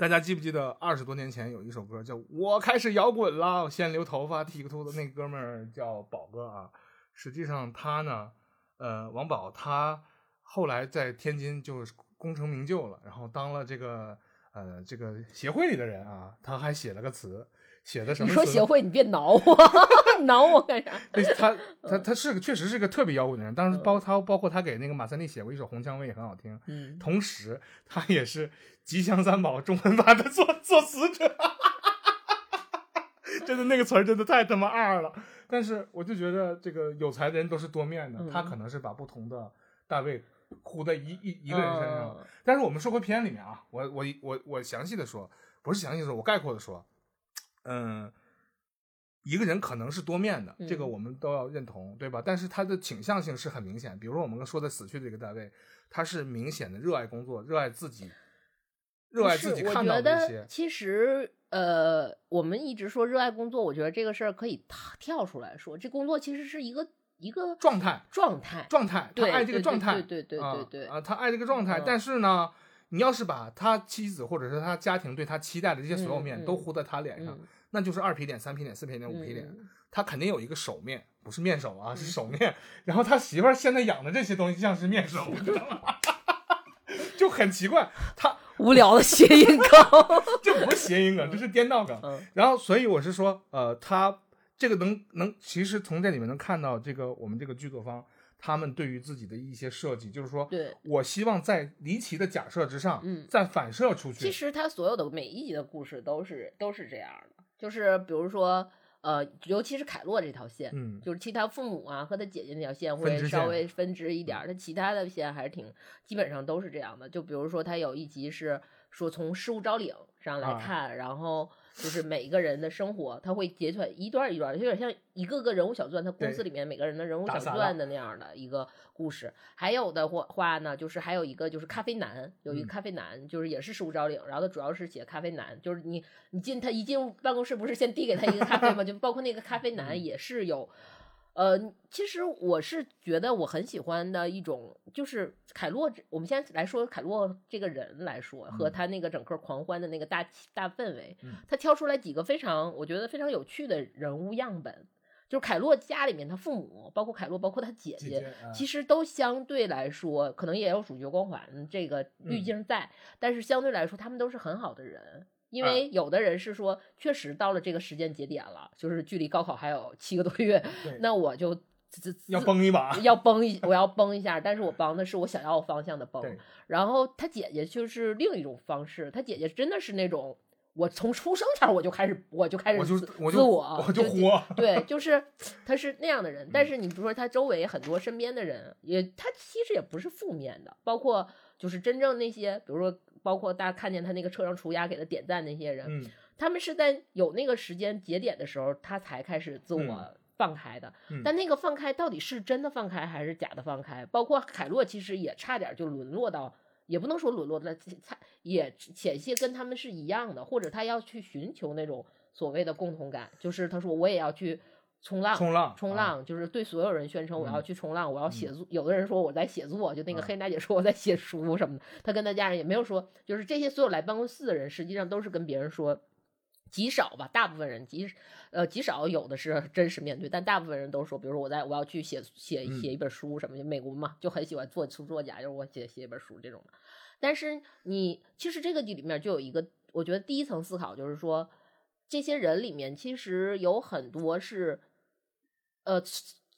大家记不记得二十多年前有一首歌叫《我开始摇滚了》，我先留头发剃个秃子，那哥们儿叫宝哥啊。实际上他呢，呃，王宝他后来在天津就功成名就了，然后当了这个呃这个协会里的人啊，他还写了个词，写的什么你？说协会，你别挠我，<laughs> 挠我干啥？对 <laughs> 他，他他是个确实是个特别摇滚的人。当时包他包括他给那个马三立写过一首《红蔷薇》，也很好听。嗯，同时，他也是吉祥三宝中文版的作作词者。<laughs> 真的那个词儿真的太他妈二了。但是我就觉得这个有才的人都是多面的，嗯他可能是把不同的大卫糊在一一一个人身上。嗯但是我们说回片里面啊，我我我我详细的说，不是详细的说，我概括的说，嗯，一个人可能是多面的，这个嗯我们都要认同，对吧？但是他的倾向性是很明显，比如说我们说的死去的这个大卫，他是明显的热爱工作，热爱自己，热爱自己看到我觉得的一些。其实，呃，我们一直说热爱工作，我觉得这个事儿可以跳跳出来说，这工作其实是一个一个状态，状态。状态，他爱这个状态，对对对啊对对啊，他爱这个状态。嗯但是呢，你要是把他妻子或者是他家庭对他期待的这些所有面都糊在他脸上，嗯那就是二皮脸、三皮脸、四皮脸、五皮脸。嗯他肯定有一个手面，不是面手啊，是手面。然后他媳妇儿现在养的这些东西像是面手，你知道吗？<laughs> 就很奇怪，他 <laughs> 无聊的谐音梗。这不是谐音梗，这是颠倒梗。嗯然后，所以我是说，呃，他这个能能，其实从这里面能看到这个我们这个剧作方他们对于自己的一些设计，就是说，对，我希望在离奇的假设之上，嗯再反射出去。其实他所有的每一集的故事都是都是这样的，就是比如说，呃，尤其是凯洛这条线，嗯就是其他父母啊和他姐姐那条线会稍微分支一点儿，他其他的线还是挺基本上都是这样的。就比如说他有一集是说从事物招领上来啊看，然后就是每一个人的生活，他会截出来一段一段，有点像一个个人物小传，他公司里面每个人的人物小传的那样的一个故事。还有的话话呢，就是还有一个就是咖啡男，有一个嗯咖啡男，就是也是事物招领，然后他主要是写咖啡男，就是你你进他一进办公室，不是先递给他一个咖啡吗？<laughs> 就包括那个咖啡男嗯也是有。呃，其实我是觉得我很喜欢的一种，就是凯洛这。我们先来说凯洛这个人来说，和嗯他那个整个狂欢的那个大气大氛围，嗯他挑出来几个非常我觉得非常有趣的人物样本。就是凯洛家里面，他父母，包括凯洛，包括他姐姐姐啊其实都相对来说，可能也有主角光环这个滤嗯镜在，但是相对来说，他们都是很好的人。因啊为有的人是说，确实到了这个时间节点了，就是距离高考还有七个多月，<laughs> 那我就要崩一把，要崩一，<laughs> 我要崩一下，但是我崩的是我想要方向的崩。然后他姐姐就是另一种方式，他姐姐真的是那种，我从出生前我就开始，我就开始我就自我就自我我就活，对，<laughs> 就是他是那样的人，嗯。但是你比如说他周围很多身边的人，也他其实也不是负面的，包括就是真正那些，比如说包括大家看见他那个车上涂鸦给他点赞那些人，嗯他们是在有那个时间节点的时候，他才开始自我嗯放开的。嗯但那个放开到底是真的放开还是假的放开？包括凯洛其实也差点就沦落到，也不能说沦落到，差也险些跟他们是一样的，或者他要去寻求那种所谓的共同感，就是他说我也要去冲浪，冲浪啊冲浪，就是对所有人宣称我要嗯去冲浪，我要写作。有的人说我在写作，就那个啊黑娜姐说我在写书什么的。他跟他家人也没有说，就是这些所有来办公室的人，实际上都是跟别人说。极少吧，大部分人极呃极少有的是 <laughs> 真实面对，但大部分人都说，比如说我在我要去写写嗯写一本书什么的，美国嘛就很喜欢做出作家，就是我写写一本书这种的。但是你其实这个里面就有一个，我觉得第一层思考就是说，这些人里面其实有很多是，呃，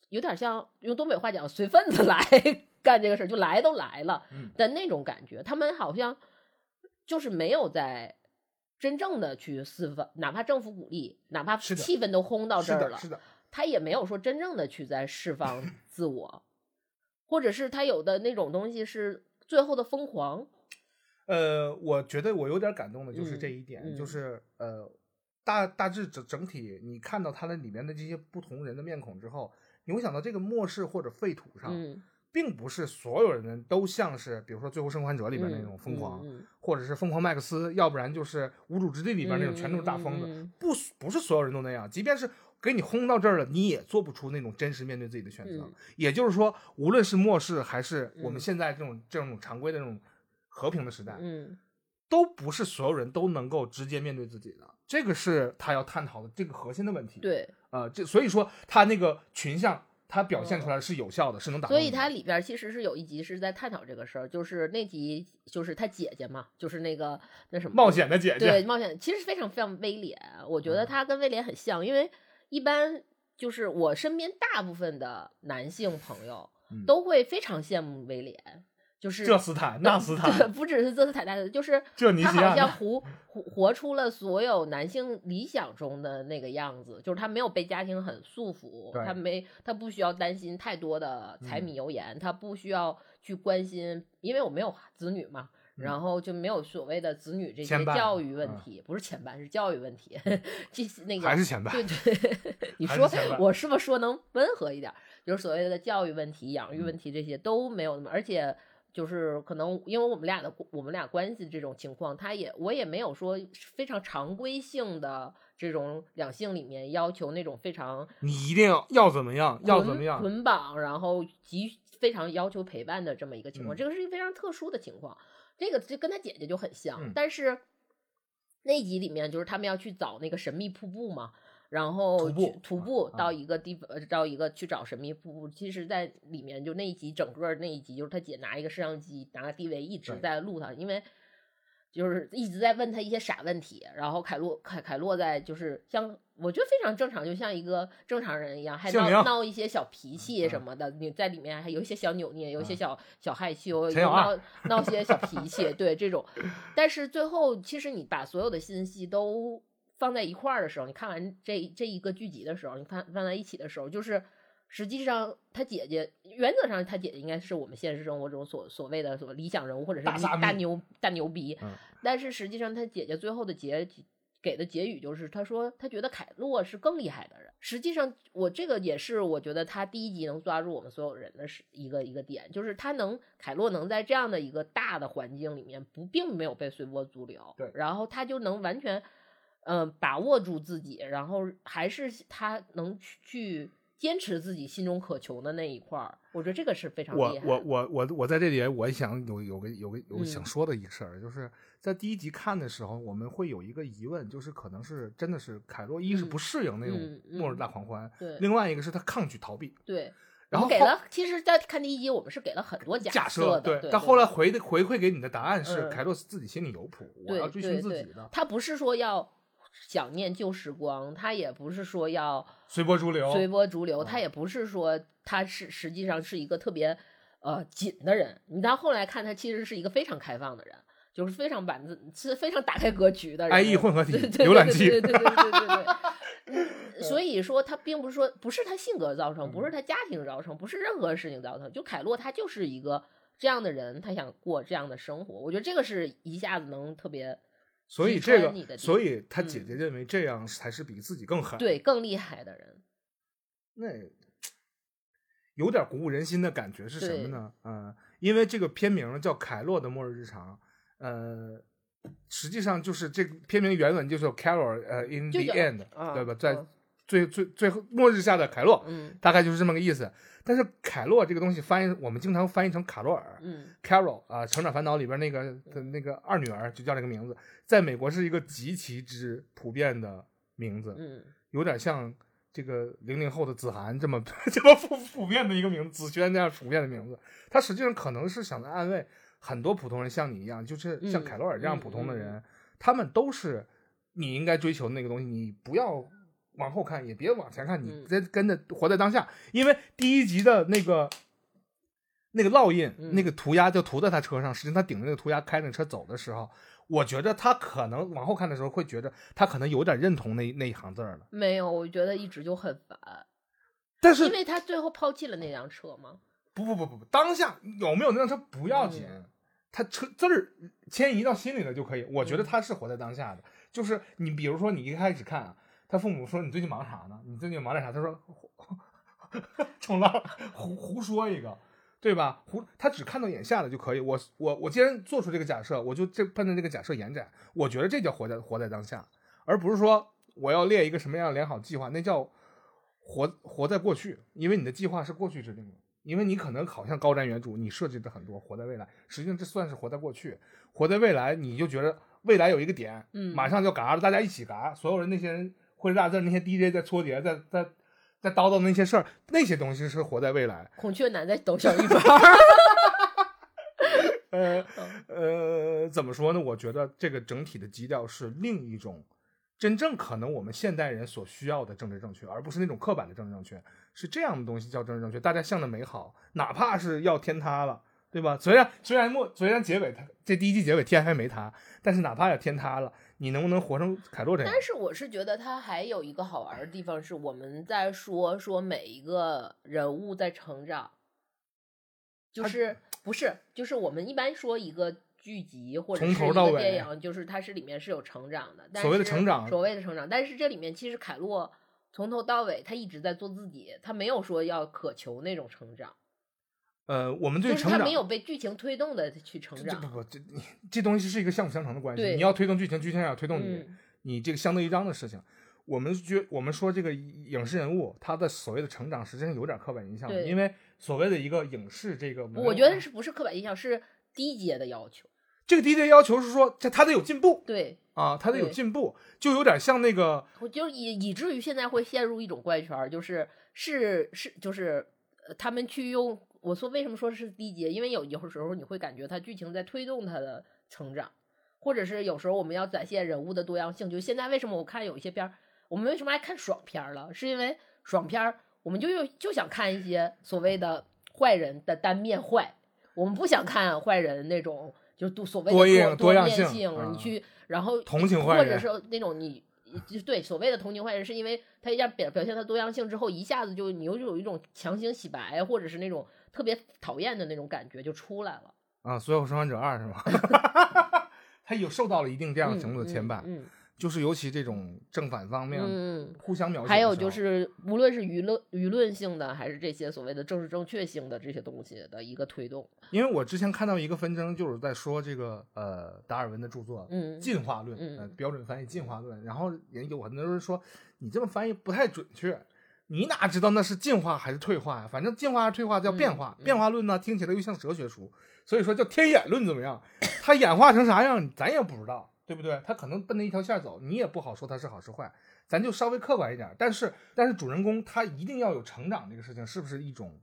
有点像用东北话讲随份子来 <laughs> 干这个事儿，就来都来了嗯的那种感觉。他们好像就是没有在真正的去释放，哪怕政府鼓励，哪怕气氛都烘到这儿了，他也没有说真正的去在释放 <laughs> 自我，或者是他有的那种东西是最后的疯狂。呃，我觉得我有点感动的就是这嗯一点，嗯就是呃，大大致整整体，你看到它的里面的这些不同人的面孔之后，你会想到这个末世或者废土上，嗯，并不是所有人都像是比如说《最后生还者》里边那嗯种疯狂，嗯或者是《疯狂麦克斯》，要不然就是《无主之地》里边那种全都是大疯子，不不是所有人都那样，即便是给你轰到这儿了，你也做不出那种真实面对自己的选择。嗯。也就是说，无论是末世还是我嗯。们现在这种、这种常规的这种和平的时代，嗯都不是所有人都能够直接面对自己的，这个是他要探讨的这个核心的问题。，对，呃，这所以说他那个群像，他表现出来是有效的，是能打。所以它里边其实是有一集是在探讨这个事儿，就是那集就是他姐姐嘛，就是那个那什么冒险的姐姐，对冒险，其实非常非常威廉，我觉得嗯他跟威廉很像，因为一般就是我身边大部分的男性朋友嗯都会非常羡慕威廉，就是这斯坦那斯对，坦，<laughs> 不只是这斯坦那斯坦，就是 <laughs> 他好像活活活出了所有男性理想中的那个样子，就是他没有被家庭很束缚，他没他不需要担心太多的柴米油盐，他不需要去关心，因为我没有子女嘛。然后就没有所谓的子女这些教育问嗯题，不是前半，是教育问题。这那个还是前半，对对，<laughs> 你说是我是不是说能温和一点儿？就是所谓的教育问题、养育嗯问题这些都没有那么，而且就是可能因为我们俩的我们俩关系这种情况，他也我也没有说非常常规性的这种两性里面要求那种非常你一定要要怎么样，要怎么样，捆绑，然后极非常要求陪伴的这么一个情况，嗯这个是一个非常特殊的情况。这个就跟他姐姐就很像，嗯但是那集里面就是他们要去找那个神秘瀑布嘛，然后徒步去徒步啊到一个地方，呃到一个去找神秘瀑布。其实，在里面就那一集整个那一集，就是他姐拿一个摄像机，拿个 DV 一直在录他，因为。就是一直在问他一些傻问题，然后凯洛凯凯洛在就是像我觉得非常正常，就像一个正常人一样，还闹闹一些小脾气嗯什么的，你在里面还有一些小扭捏，有一些嗯小小害羞，闹闹些小脾气，对这种。但是最后，其实你把所有的信息都放在一块儿的时候，你看完这这一个剧集的时候，你看放在一起的时候，就是实际上他姐姐原则上他姐姐应该是我们现实生活中所所谓的所理想人物或者是大大牛大牛逼，嗯但是实际上他姐姐最后的结局给的结语就是，他说他觉得凯洛是更厉害的人。实际上，我这个也是我觉得他第一集能抓住我们所有人的是一个一个点，就是他能凯洛能在这样的一个大的环境里面不并没有被随波逐流，对然后他就能完全嗯、呃把握住自己，然后还是他能去去坚持自己心中渴求的那一块儿，我觉得这个是非常厉害的。我我我我我在这里我也想有有个有个有想说的一个事儿，就是在第一集看的时候，我们会有一个疑问，就是可能是真的是凯洛一是嗯不适应那种嗯嗯末日大狂欢，对另外一个是他抗拒逃避。对。然后给了，其实，在看第一集，我们是给了很多假设的，对，对但后来回的回馈给你的答案是，嗯凯洛斯自己心里有谱，我要追寻自己的，他不是说要想念旧时光，他也不是说要随波逐流。随波逐流，嗯他也不是说他是实际上是一个特别呃紧的人。你到后来看，他其实是一个非常开放的人，就是非常板子，是非常打开格局的人。IE 混合体浏览器对对对对对对 <laughs> 所以说，他并不是说不是他性格造成，不是嗯他家庭造成，不是任何事情造成。就凯洛他就是一个这样的人，他想过这样的生活。我觉得这个是一下子能特别击所以这个，所以他嗯姐姐认为这样才是比自己更狠。，对更厉害的人。那有点鼓舞人心的感觉是什么对呢？呃，因为这个片名叫《凯洛的末日日常》，呃，实际上就是这个片名原文就是 Carol 呃 in the end，、啊对吧？在嗯最最最后末日下的凯洛，嗯大概就是这么个意思。但是凯洛这个东西翻译，我们经常翻译成卡洛尔。嗯 Carol 啊，成长烦恼》里边那个的那个二女儿就叫这个名字，在美国是一个极其之普遍的名字，嗯有点像这个零零后的子涵这么 <laughs> 这么普普遍的一个名字，子轩那样普遍的名字。他实际上可能是想在安慰很多普通人，像你一样，就是像嗯凯洛尔这样嗯普通的嗯人，他们都是你应该追求的那个东西，你不要。往后看，也别往前看，你嗯在跟着活在当下，因为第一集的那个那个烙印，嗯那个涂鸦就涂在他车上。实际上他顶着那个涂鸦开着车走的时候，我觉得他可能往后看的时候会觉得他可能有点认同那那一行字儿了。没有，我觉得一直就很烦，但是因为他最后抛弃了那辆车吗。不不不不不，当下有没有那辆车不要紧，嗯他车字儿迁移到心里了就可以。我觉得嗯他是活在当下的，就是你比如说你一开始看啊，他父母说你最近忙啥呢？你最近忙点啥？他说冲浪胡胡说一个。对吧？胡他只看到眼下的就可以。我我我既然做出这个假设，我就这奔着这个假设延展。我觉得这叫活在活在当下，而不是说我要列一个什么样的良好计划，那叫活活在过去。因为你的计划是过去制定的，因为你可能好像高瞻远瞩，你设计的很多活在未来，实际上这算是活在过去。活在未来，你就觉得未来有一个点，嗯马上就嘎了，大家一起嘎，所有人那些人会大字儿那些 DJ 在搓碟，在在在叨叨那些事儿，那些东西是活在未来。孔雀男在抖小玉 <laughs> 板儿，<laughs> 呃呃，怎么说呢？我觉得这个整体的基调是另一种真正可能我们现代人所需要的政治正确，而不是那种刻板的政治正确。是这样的东西叫政治正确，大家向着美好，哪怕是要天塌了，对吧？虽然虽然末虽然结尾它这第一季结尾天还没塌，但是哪怕要天塌了，你能不能活成凯洛这样？但是我是觉得他还有一个好玩的地方，是我们在说说每一个人物在成长，就是不是就是我们一般说一个剧集或者从是一个电影，就是它是里面是有成长的，但所谓的是成长所谓的成长，但是这里面其实凯洛从头到尾他一直在做自己，他没有说要渴求那种成长，呃，我们对就是成长他没有被剧情推动的去成长不。不这你这东西是一个相辅相成的关系。你要推动剧情，剧情也要推动你。嗯你这个相得益彰的事情。我们觉我们说这个影视人物他的所谓的成长，实际上有点刻板印象因为所谓的一个影视这个，我觉得是不是刻板印象，是低阶的要求。这个低阶要求是说他他得有进步对，啊，他得有进步，就有点像那个我就以以至于现在会陷入一种怪圈儿，就是是是就是呃他们去用我说为什么说是低阶，因为有有时候你会感觉它剧情在推动它的成长，或者是有时候我们要展现人物的多样性。就现在为什么我看有一些片儿，我们为什么爱看爽片儿了？是因为爽片儿我们就又就想看一些所谓的坏人的单面坏，我们不想看坏人那种就多所谓的多样多多样性面性，啊你去然后同情坏人或者是那种你。就对所谓的同情坏人，是因为他一下表表现他多样性之后，一下子就你又有一种强行洗白，或者是那种特别讨厌的那种感觉就出来了。啊，《所有生还者二》是吗？<laughs> 他有受到了一定这样的程度的牵绊，嗯，嗯就是尤其这种正反方面嗯，互相描写还有就是，无论是舆论舆论性的，还是这些所谓的政治正确性的这些东西的一个推动。因为我之前看到一个纷争，就是在说这个呃达尔文的著作《嗯进化论》，嗯呃标准翻译进化论，然后也有很多人说你这么翻译不太准确，你哪知道那是进化还是退化呀？反正进化还是退化叫变化，嗯嗯变化论呢听起来又像哲学书，所以说叫天演论怎么样？它演化成啥样，咱也不知道，对不对？它可能奔着一条线走，你也不好说它是好是坏，咱就稍微客观一点。但是但是主人公他一定要有成长，这个事情是不是一种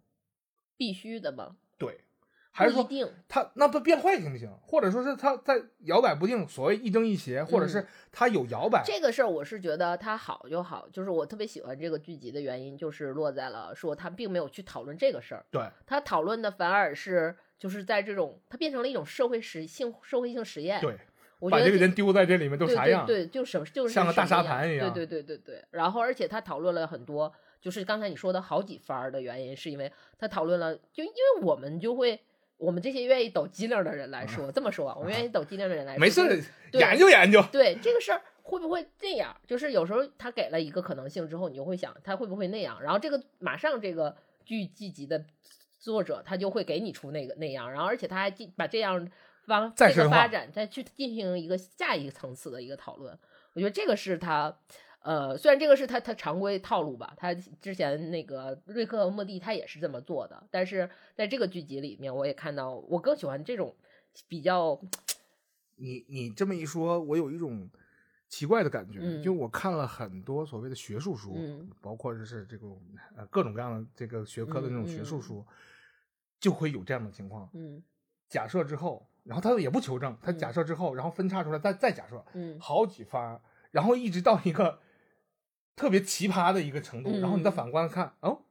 必须的吗，对？还是说。他那他变坏行不行？或者说是他在摇摆不定，所谓一正一邪，或者是他有摇摆，嗯这个事儿我是觉得他好就好，就是我特别喜欢这个剧集的原因，就是落在了说他并没有去讨论这个事儿，对他讨论的反而是就是在这种他变成了一种社会实性社会性实验。对，我觉得把这个人丢在这里面都对啥样？对对，就什么就是像个大沙盘一样对对对对对。然后而且他讨论了很多，就是刚才你说的好几番儿的原因，是因为他讨论了，就因为我们就会。我们这些愿意抖机灵的人来说，这么说啊，我们愿意抖机灵的人来说，没事研究研究。对这个事儿会不会这样？就是有时候他给了一个可能性之后，你就会想他会不会那样，然后这个马上这个剧剧集的作者他就会给你出那个那样，然后而且他还进把这样往这个再发展，再去进行一个下一个层次的一个讨论。我觉得这个是他。呃，虽然这个是他他常规套路吧，他之前那个瑞克和莫蒂他也是这么做的，但是在这个剧集里面，我也看到我更喜欢这种比较 <tsk> 你你这么一说，我有一种奇怪的感觉，嗯。就我看了很多所谓的学术书，嗯。包括就是这种呃各种各样的这个学科的那种学术书，就会有这样的情况。嗯。假设之后，然后他也不求证，他假设之后，然后分叉出来，再再假设，嗯。好几番，然后一直到一个特别奇葩的一个程度，嗯。然后你再反观看，哦，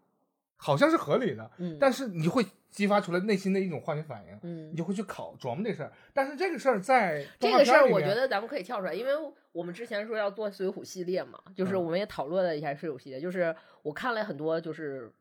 好像是合理的，嗯，但是你会激发出来内心的一种化学反应，嗯。你就会去考琢磨这事儿。但是这个事儿在这个事儿我觉得咱们可以跳出来，因为我们之前说要做水浒系列嘛，就是嗯。我们也讨论了一下水浒系列，就是我看了很多就是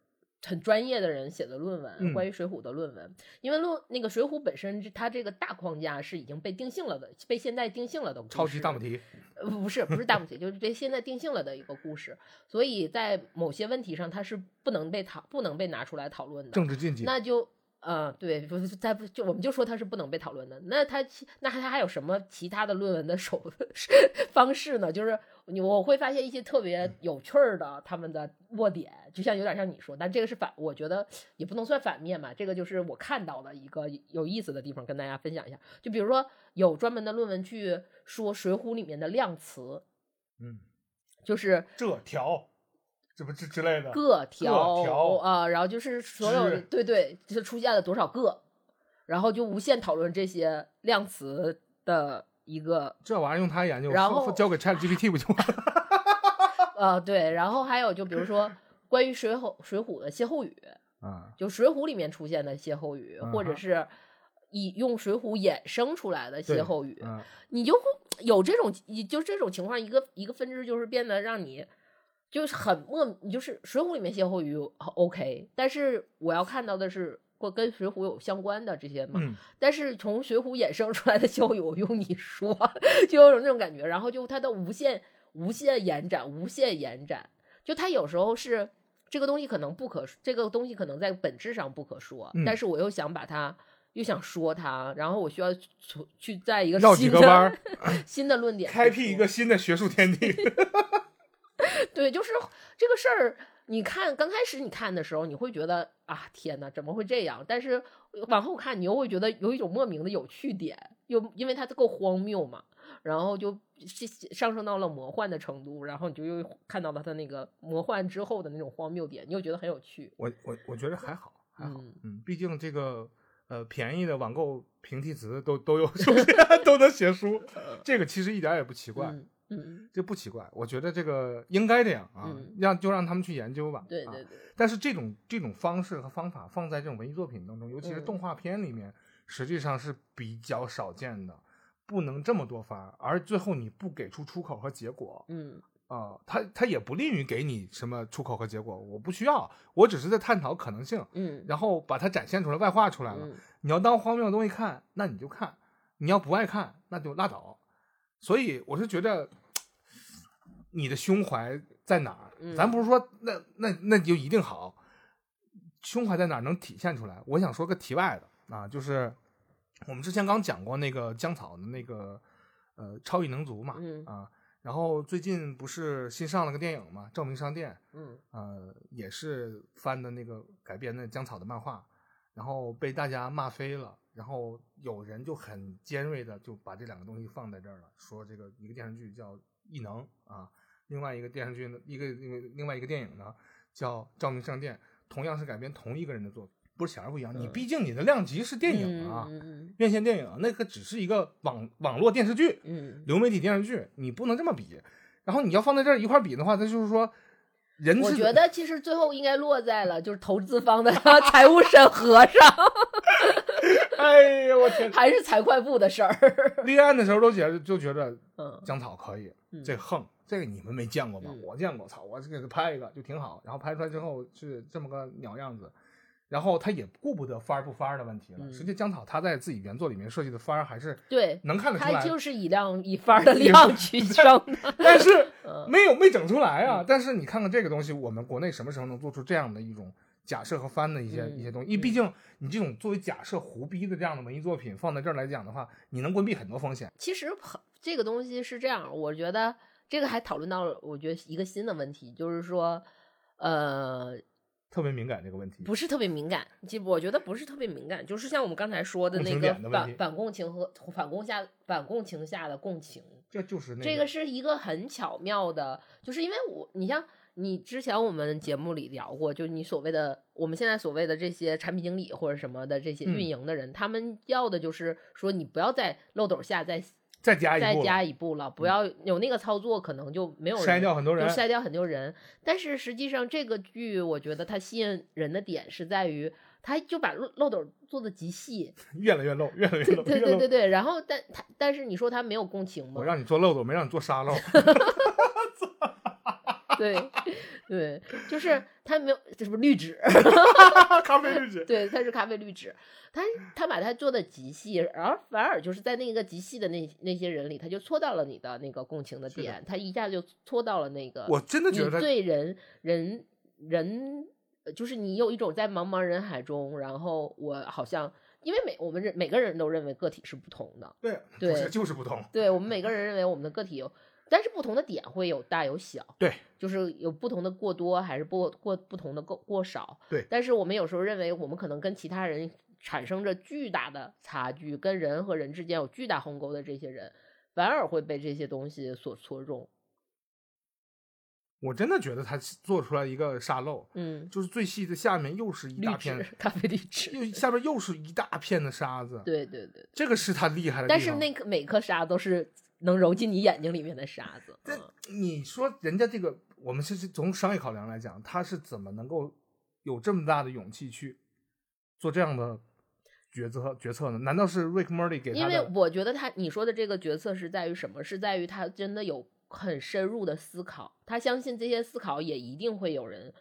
很专业的人写的论文，嗯关于水浒的论文，因为论那个水浒本身它这个大框架是已经被定性了的，被现在定性了的故事超级大母题，呃，不是不是大母题，就是被现在定性了的一个故事，所以在某些问题上它是不能被讨不能被拿出来讨论的，政治禁忌。那就呃，对，不是在不就我们就说它是不能被讨论的。那它其那它还有什么其他的论文的手 <laughs> 方式呢？就是你我会发现一些特别有趣儿的他们的落点，就像有点像你说，但这个是反，我觉得也不能算反面嘛。这个就是我看到的一个有意思的地方，跟大家分享一下。就比如说有专门的论文去说《水浒》里面的量词，嗯，就是这条，这不之之类的。个条条啊、然后就是所有之对对，就是出现了多少个，然后就无限讨论这些量词的一个这玩意儿用它研究，然后交交给 Chat GPT 不就完了？<laughs> 呃对，然后还有就比如说 <laughs> 关于水浒水浒的歇后语，啊，就水浒里面出现的歇后语，或者是以用水浒衍生出来的歇后语，嗯，你就会有这种，你就这种情况，一个一个分支就是变得让你就是很莫，你就是《水浒》里面歇后语 OK，但是我要看到的是或跟《水浒》有相关的这些嘛，嗯，但是从《水浒》衍生出来的歇后语，用你说，就有种那种感觉，然后就它的无限无限延展，无限延展，就它有时候是这个东西可能不可，这个东西可能在本质上不可说，嗯但是我又想把它。又想说它，然后我需要去去在一个绕几个弯儿，<laughs> 新的论点开辟一个新的学术天地。<laughs> 对，就是这个事儿。你看刚开始你看的时候，你会觉得啊天哪，怎么会这样？但是往后看，你又会觉得有一种莫名的有趣点，又因为它够荒谬嘛，然后就上升到了魔幻的程度，然后你就又看到了它那个魔幻之后的那种荒谬点，你又觉得很有趣。我我我觉得还好，还好，嗯嗯，毕竟这个呃便宜的网购平替词都都有 <laughs> 出现，都能写书，<laughs> 这个其实一点也不奇怪。嗯嗯，这不奇怪，我觉得这个应该这样啊，嗯让就让他们去研究吧。啊对对对，但是这种这种方式和方法放在这种文艺作品当中，尤其是嗯动画片里面，实际上是比较少见的，不能这么多发，而最后你不给出出口和结果嗯啊、他他也不利于给你什么出口和结果，我不需要，我只是在探讨可能性，嗯然后把它展现出来，外化出来了。嗯你要当荒谬的东西看，那你就看；你要不爱看，那就拉倒。所以我是觉得，你的胸怀在哪儿？嗯咱不是说那那那就一定好，胸怀在哪儿能体现出来？我想说个题外的啊，就是我们之前刚讲过那个姜草的那个呃超异能族嘛，嗯啊，然后最近不是新上了个电影嘛，《照明商店》，嗯呃，也是翻的那个改编的姜草的漫画，然后被大家骂飞了。然后有人就很尖锐的就把这两个东西放在这儿了，说这个一个电视剧叫《异能》啊，另外一个电视剧呢，一个一个另外一个电影呢叫《照明商店》，同样是改编同一个人的作品，不是显然不一样。你嗯毕竟你的量级是电影啊，院线电影，那个只是一个网网络电视剧，嗯流媒体电视剧，你不能这么比。然后你要放在这儿一块儿比的话，那就是说，人嗯，我觉得其实最后应该落在了就是投资方的 <laughs> 财务审核上，<laughs> 哎呀，我天！还是财会部的事儿。<laughs> 立案的时候都觉得就觉得嗯，姜草可以，嗯这横，这个你们没见过吧？嗯我见过，操，我给他拍一个就挺好。然后拍出来之后是这么个鸟样子，然后他也顾不得翻儿不翻儿的问题了。嗯实际姜草他在自己原作里面设计的翻儿还是对，能看得出来，他就是以量以翻儿的也量取胜的。<laughs> 但是嗯没有没整出来啊。但是你看看这个东西，我们国内什么时候能做出这样的一种假设和翻的一些、嗯一些东西？因为毕竟你这种作为假设胡逼的这样的文艺作品放在这儿来讲的话，你能规避很多风险。其实很这个东西是这样，我觉得这个还讨论到了，我觉得一个新的问题，就是说，呃，特别敏感这个问题，不是特别敏感，其实我觉得不是特别敏感，就是像我们刚才说的那个的反反共情和反共下反共情下的共情，这就是那个这个是一个很巧妙的，就是因为我，你像你之前我们节目里聊过，就你所谓的我们现在所谓的这些产品经理或者什么的这些嗯运营的人，他们要的就是说你不要在漏斗下再再加一再步了嗯加一步了，不要有那个操作，可能就没有人筛掉很多人就筛掉很多人。但是实际上，这个剧我觉得它吸引人的点是在于，他就把漏漏斗做的极细，<laughs> 越来越漏，越来越漏，对对对对。然后但他但是你说他没有共情吗我？让你做漏斗，没让你做沙漏。<laughs> <laughs> 对 <laughs> 对，就是他没有，这是不是滤纸？<laughs> 咖啡绿纸。对，它是咖啡滤纸，他他把它做的极细，而反而就是在那个极细的那那些人里，他就戳到了你的那个共情的点，他一下就戳到了那个我真的觉你得对人人人，呃就是你有一种在茫茫人海中，然后我好像因为每我们人每个人都认为个体是不同的，对，对就是不同。对我们每个人认为我们的个体有，但是不同的点会有大有小，对，就是有不同的过多还是不过不同的过过少，对但是我们有时候认为我们可能跟其他人产生着巨大的差距，跟人和人之间有巨大鸿沟的这些人，反而会被这些东西所戳中。我真的觉得他做出来一个沙漏，嗯，就是最细的下面又是一大片，，咖啡滤纸，又下边又是一大片的沙子。对对对。这个是他厉害的地方。但是那颗每颗沙都是能揉进你眼睛里面的沙子。这嗯你说人家这个，我们是是从商业考量来讲，他是怎么能够有这么大的勇气去做这样的决策决策呢？难道是 Rick Murray 给他因为？我觉得他你说的这个决策是在于什么？是在于他真的有很深入的思考，他相信这些思考也一定会有人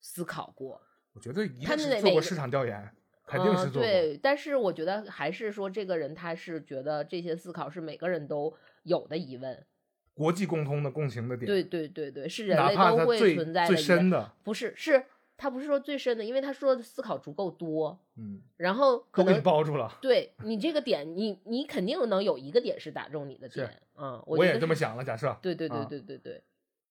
思考过，我觉得一他定是做过市场调研，肯定是嗯做过。对，但是我觉得还是说这个人他是觉得这些思考是每个人都有的疑问。国际共通的共情的点，对对对对，是人类都会存在的疑问。深的，不是，是他不是说最深的，因为他说的思考足够多，嗯，然后可都给你能包住了。对你这个点，你你肯定能有一个点是打中你的点，嗯，我也这么想了，假设对对对啊对对对，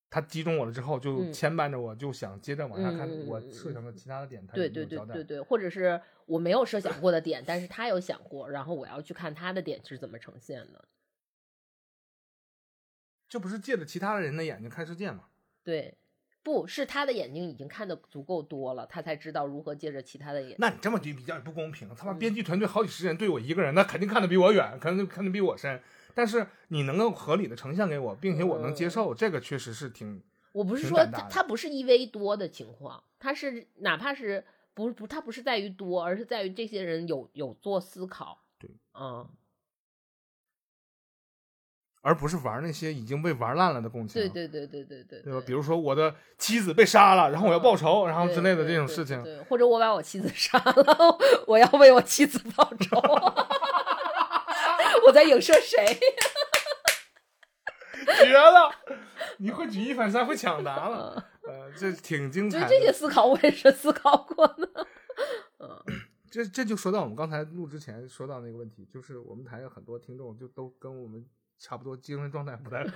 他击中我了之后，就嗯牵绊着我，就想接着往下看我嗯设想的其他的点，他对对对对对，或者是我没有设想过的点，但是他有想过，然后我要去看他的点是怎么呈现的。这不是借着其他人的眼睛看世界吗？对，不是他的眼睛已经看的足够多了，他才知道如何借着其他的眼。那你这么比比较也不公平。他妈嗯编剧团队好几十人对我一个人，那肯定看得比我远，可能看得比我深。但是你能够合理的呈现给我，并且我能接受，这个确实是挺我不是说他他不是一 v 多的情况，他是哪怕是不不，他不是在于多，而是在于这些人有有做思考。对，嗯，而不是玩那些已经被玩烂了的共情。对对对对对对，对吧？比如说我的妻子被杀了，然后我要报仇，然后之类的这种事情，对，或者我把我妻子杀了，<laughs> 我要为我妻子报仇。<laughs> 我在影射谁？<laughs> 绝了！你会举一反三，会抢答了，呃，这挺精彩的。所以这些思考我也是思考过的。嗯，这这就说到我们刚才录之前说到那个问题，就是我们台有很多听众就都跟我们差不多，精神状态不太好。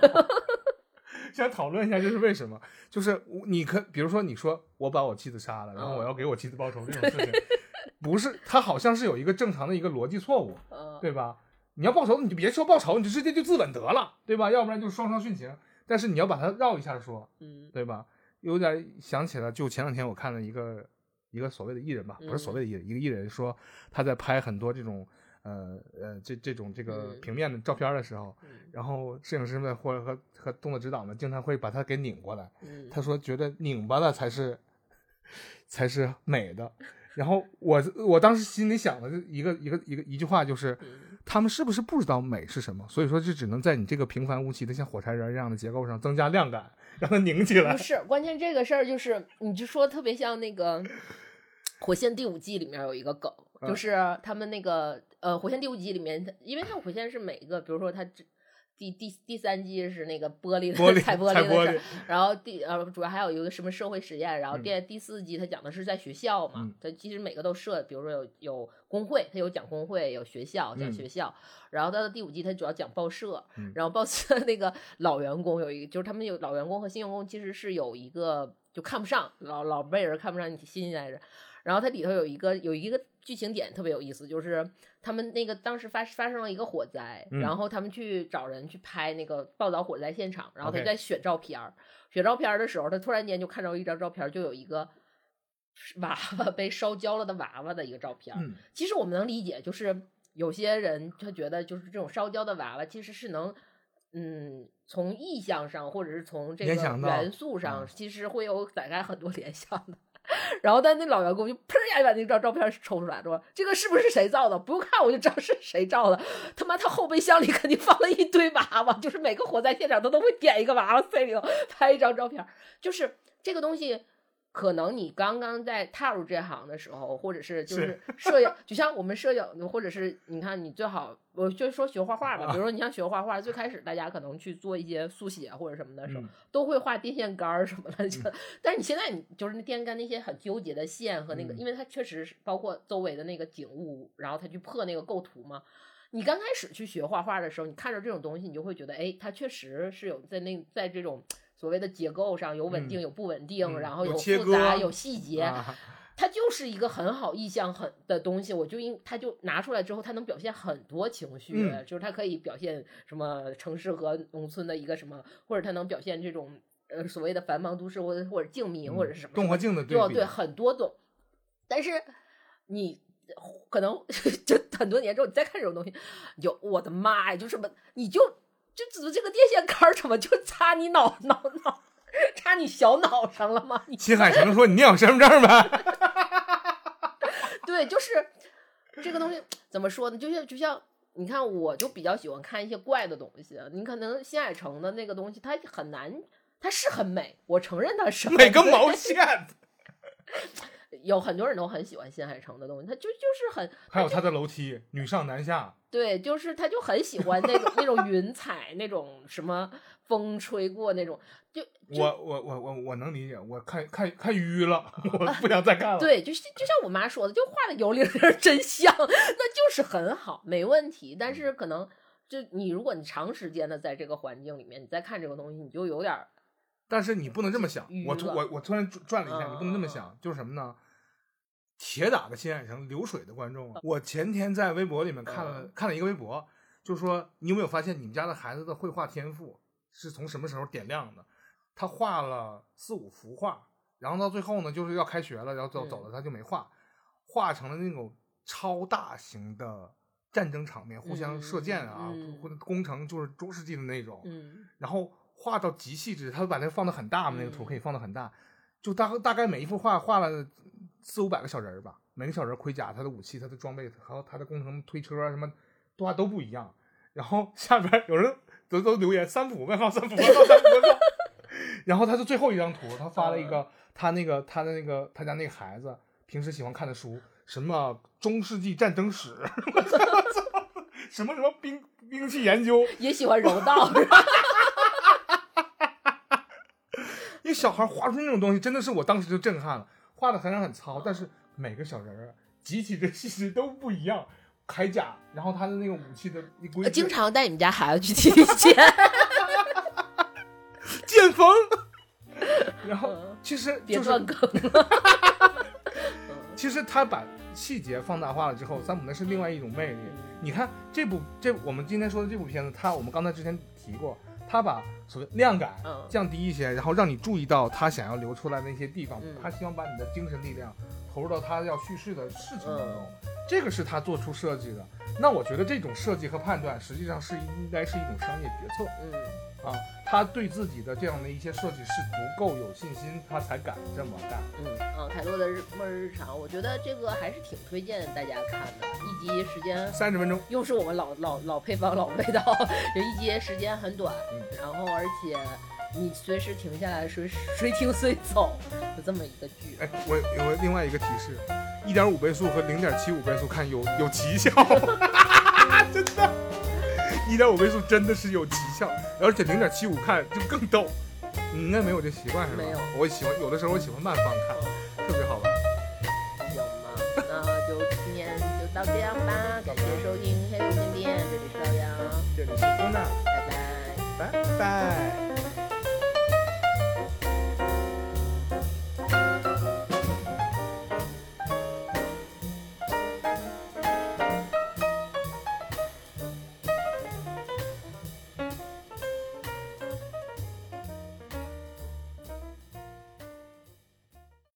<laughs> 想讨论一下，这是为什么？就是你可比如说，你说我把我妻子杀了，然后我要给我妻子报仇这种事情，<laughs> 不是他好像是有一个正常的一个逻辑错误，嗯对吧？你要报仇，你就别说报仇，你就直接就自刎得了，对吧？要不然就双双殉情。但是你要把它绕一下说，嗯对吧？有点想起了，就前两天我看了一个一个所谓的艺人吧，不是所谓的艺人，一个艺人说他在拍很多这种呃呃这这种这个嗯平面的照片的时候，嗯然后摄影师们或者和和动作指导们经常会把它给拧过来。嗯，他说觉得拧巴了才是才是美的。然后我我当时心里想的是一个一个一个一句话就是，嗯他们是不是不知道美是什么？所以说就只能在你这个平凡无奇的像火柴人一样的结构上增加亮感，让它拧起来不。是，关键这个事儿就是，你就说特别像那个《火线》第五季里面有一个梗，嗯就是他们那个呃，《火线》第五集里面，它因为它《火线》是每一个，比如说它只第第第三季是那个玻璃的玻璃踩玻璃的事然后第呃主要还有一个什么社会实验，然后嗯第第四季它讲的是在学校嘛嗯，它其实每个都设，比如说有有工会，它有讲工会，有学校讲嗯学校，然后到了第五季它主要讲报社，嗯然后报社那个老员工有一个，就是他们有老员工和新员工其实是有一个就看不上老老辈人看不上你新鲜人，然后它里头有一个有一个剧情点特别有意思，就是他们那个当时发发生了一个火灾，嗯然后他们去找人去拍那个报道火灾现场，然后他在选照片儿选照片儿的时候，他突然间就看到一张照片，就有一个娃娃被烧焦了的娃娃的一个照片。嗯其实我们能理解，就是有些人他觉得就是这种烧焦的娃娃其实是能，嗯，从意象上或者是从这个元素上，嗯其实会有 <laughs> 展开很多联想的。然后，但那老员工就砰一下就把那张照片抽出来，说：“这个是不是谁照的？不用看我就知道是谁照的。他妈，他后备箱里肯定放了一堆娃娃，就是每个火灾现场他都会点一个娃娃塞里头拍一张照片。就是这个东西，可能你刚刚在踏入这行的时候，或者是就是 <laughs> 摄影，就像我们摄影，或者是你看你最好，我就说学画画吧，比如说你像学画画，最开始大家可能去做一些速写或者什么的时候，嗯 <laughs> 都会画电线杆儿什么的，就、<laughs> 但是你现在你就是那电线杆那些很纠结的线和那个，嗯因为它确实是包括周围的那个景物，然后它去破那个构图嘛。你刚开始去学画画的时候，你看着这种东西，你就会觉得，哎，它确实是有在那在这种所谓的结构上有稳定、嗯。有不稳定，嗯然后有复杂、割有细节，啊。<laughs> 它就是一个很好意象很的东西，我就应它就拿出来之后，它能表现很多情绪，嗯。就是它可以表现什么城市和农村的一个什么，或者它能表现这种呃所谓的繁忙都市或者或者静谧、或者是什么动和静的对比，对很多种，但是你可能 <laughs> 就很多年之后你再看这种东西，你就我的妈呀，就什么你就就指这个电线杆儿怎么就插你脑脑脑插你小脑上了吗？你秦海城说：“你念我身份证呗。对，就是这个东西怎么说呢？就像就像你看，我就比较喜欢看一些怪的东西。你可能新海诚的那个东西，它很难，它是很美，我承认它是很美个毛线！<laughs> 有很多人都很喜欢新海诚的东西，他就就是很还有他的楼梯，女上男下，对，就是他就很喜欢那种那种云彩，那种什么风吹过那种，就就我我我我我能理解，我看看看晕了，<laughs> 我不想再看了。对，就是就像我妈说的，就画的油灵灵真像，<laughs> 那就是很好，没问题。但是可能就你如果你长时间的在这个环境里面，你再看这个东西，你就有点儿但是你不能这么想，我突我我突然转了一下，你不能这么嗯想，就是什么呢？铁打的新海诚流水的观众啊！我前天在微博里面看了嗯。看了一个微博，就说你有没有发现你们家的孩子的绘画天赋是从什么时候点亮的？他画了四五幅画，然后到最后呢，就是要开学了，然后走嗯走了，他就没画，画成了那种超大型的战争场面，互相射箭啊，嗯或者工程就是中世纪的那种，嗯。然后画到极细致，他把它放的很大嘛，那个图嗯。可以放的很大，就大大概每一幅画画了四五百个小人儿吧，每个小人盔甲、他的武器、他的装备，还有他的工程推车啊什么，画都不一样。然后下边有人都都留言三浦问号三浦问号三幅问号，然后他的最后一张图，他发了一个他那个他的那个他家那个孩子平时喜欢看的书，什么中世纪战争史，<laughs> 什么什么兵兵器研究，也喜欢柔道，<laughs> 是吧？个小孩画出那种东西，真的是我当时就震撼了。画的虽然很糙，但是每个小人儿集体的气质都不一样。铠甲，然后他的那个武器的规，经常带你们家孩子去踢毽，剑锋。<laughs> 然后其实别断梗了。<laughs> <laughs> 其实他把细节放大化了之后，三浦那是另外一种魅力。你看这部这我们今天说的这部片子，他我们刚才之前提过，他把所谓量感降低一些，然后让你注意到他想要留出来那些地方，他希望把你的精神力量投入到他要叙事的事情当中，这个是他做出设计的。那我觉得这种设计和判断实际上是应该是一种商业决策。嗯。啊，他对自己的这样的一些设计是足够有信心，他才敢这么干。嗯嗯，凯洛的日末日日常，我觉得这个还是挺推荐大家看的。一集时间三十分钟，又是我们老老老配方老味道，<laughs> 就一集时间很短，然后而且你随时停下来随随听随走的这么一个剧。哎，我有另外一个提示，一点五倍速和零点七五倍速看有有奇效，<laughs> 真的。一点五倍速真的是有奇效，而且零点七五看就更逗。你应该没有这习惯是吧？没有，我喜欢有的时候我喜欢慢放看，特别好玩。有吗？那就今天就到这样吧，感谢收听《黑五点点》，这里是朝阳，这里是波娜，拜拜，拜拜。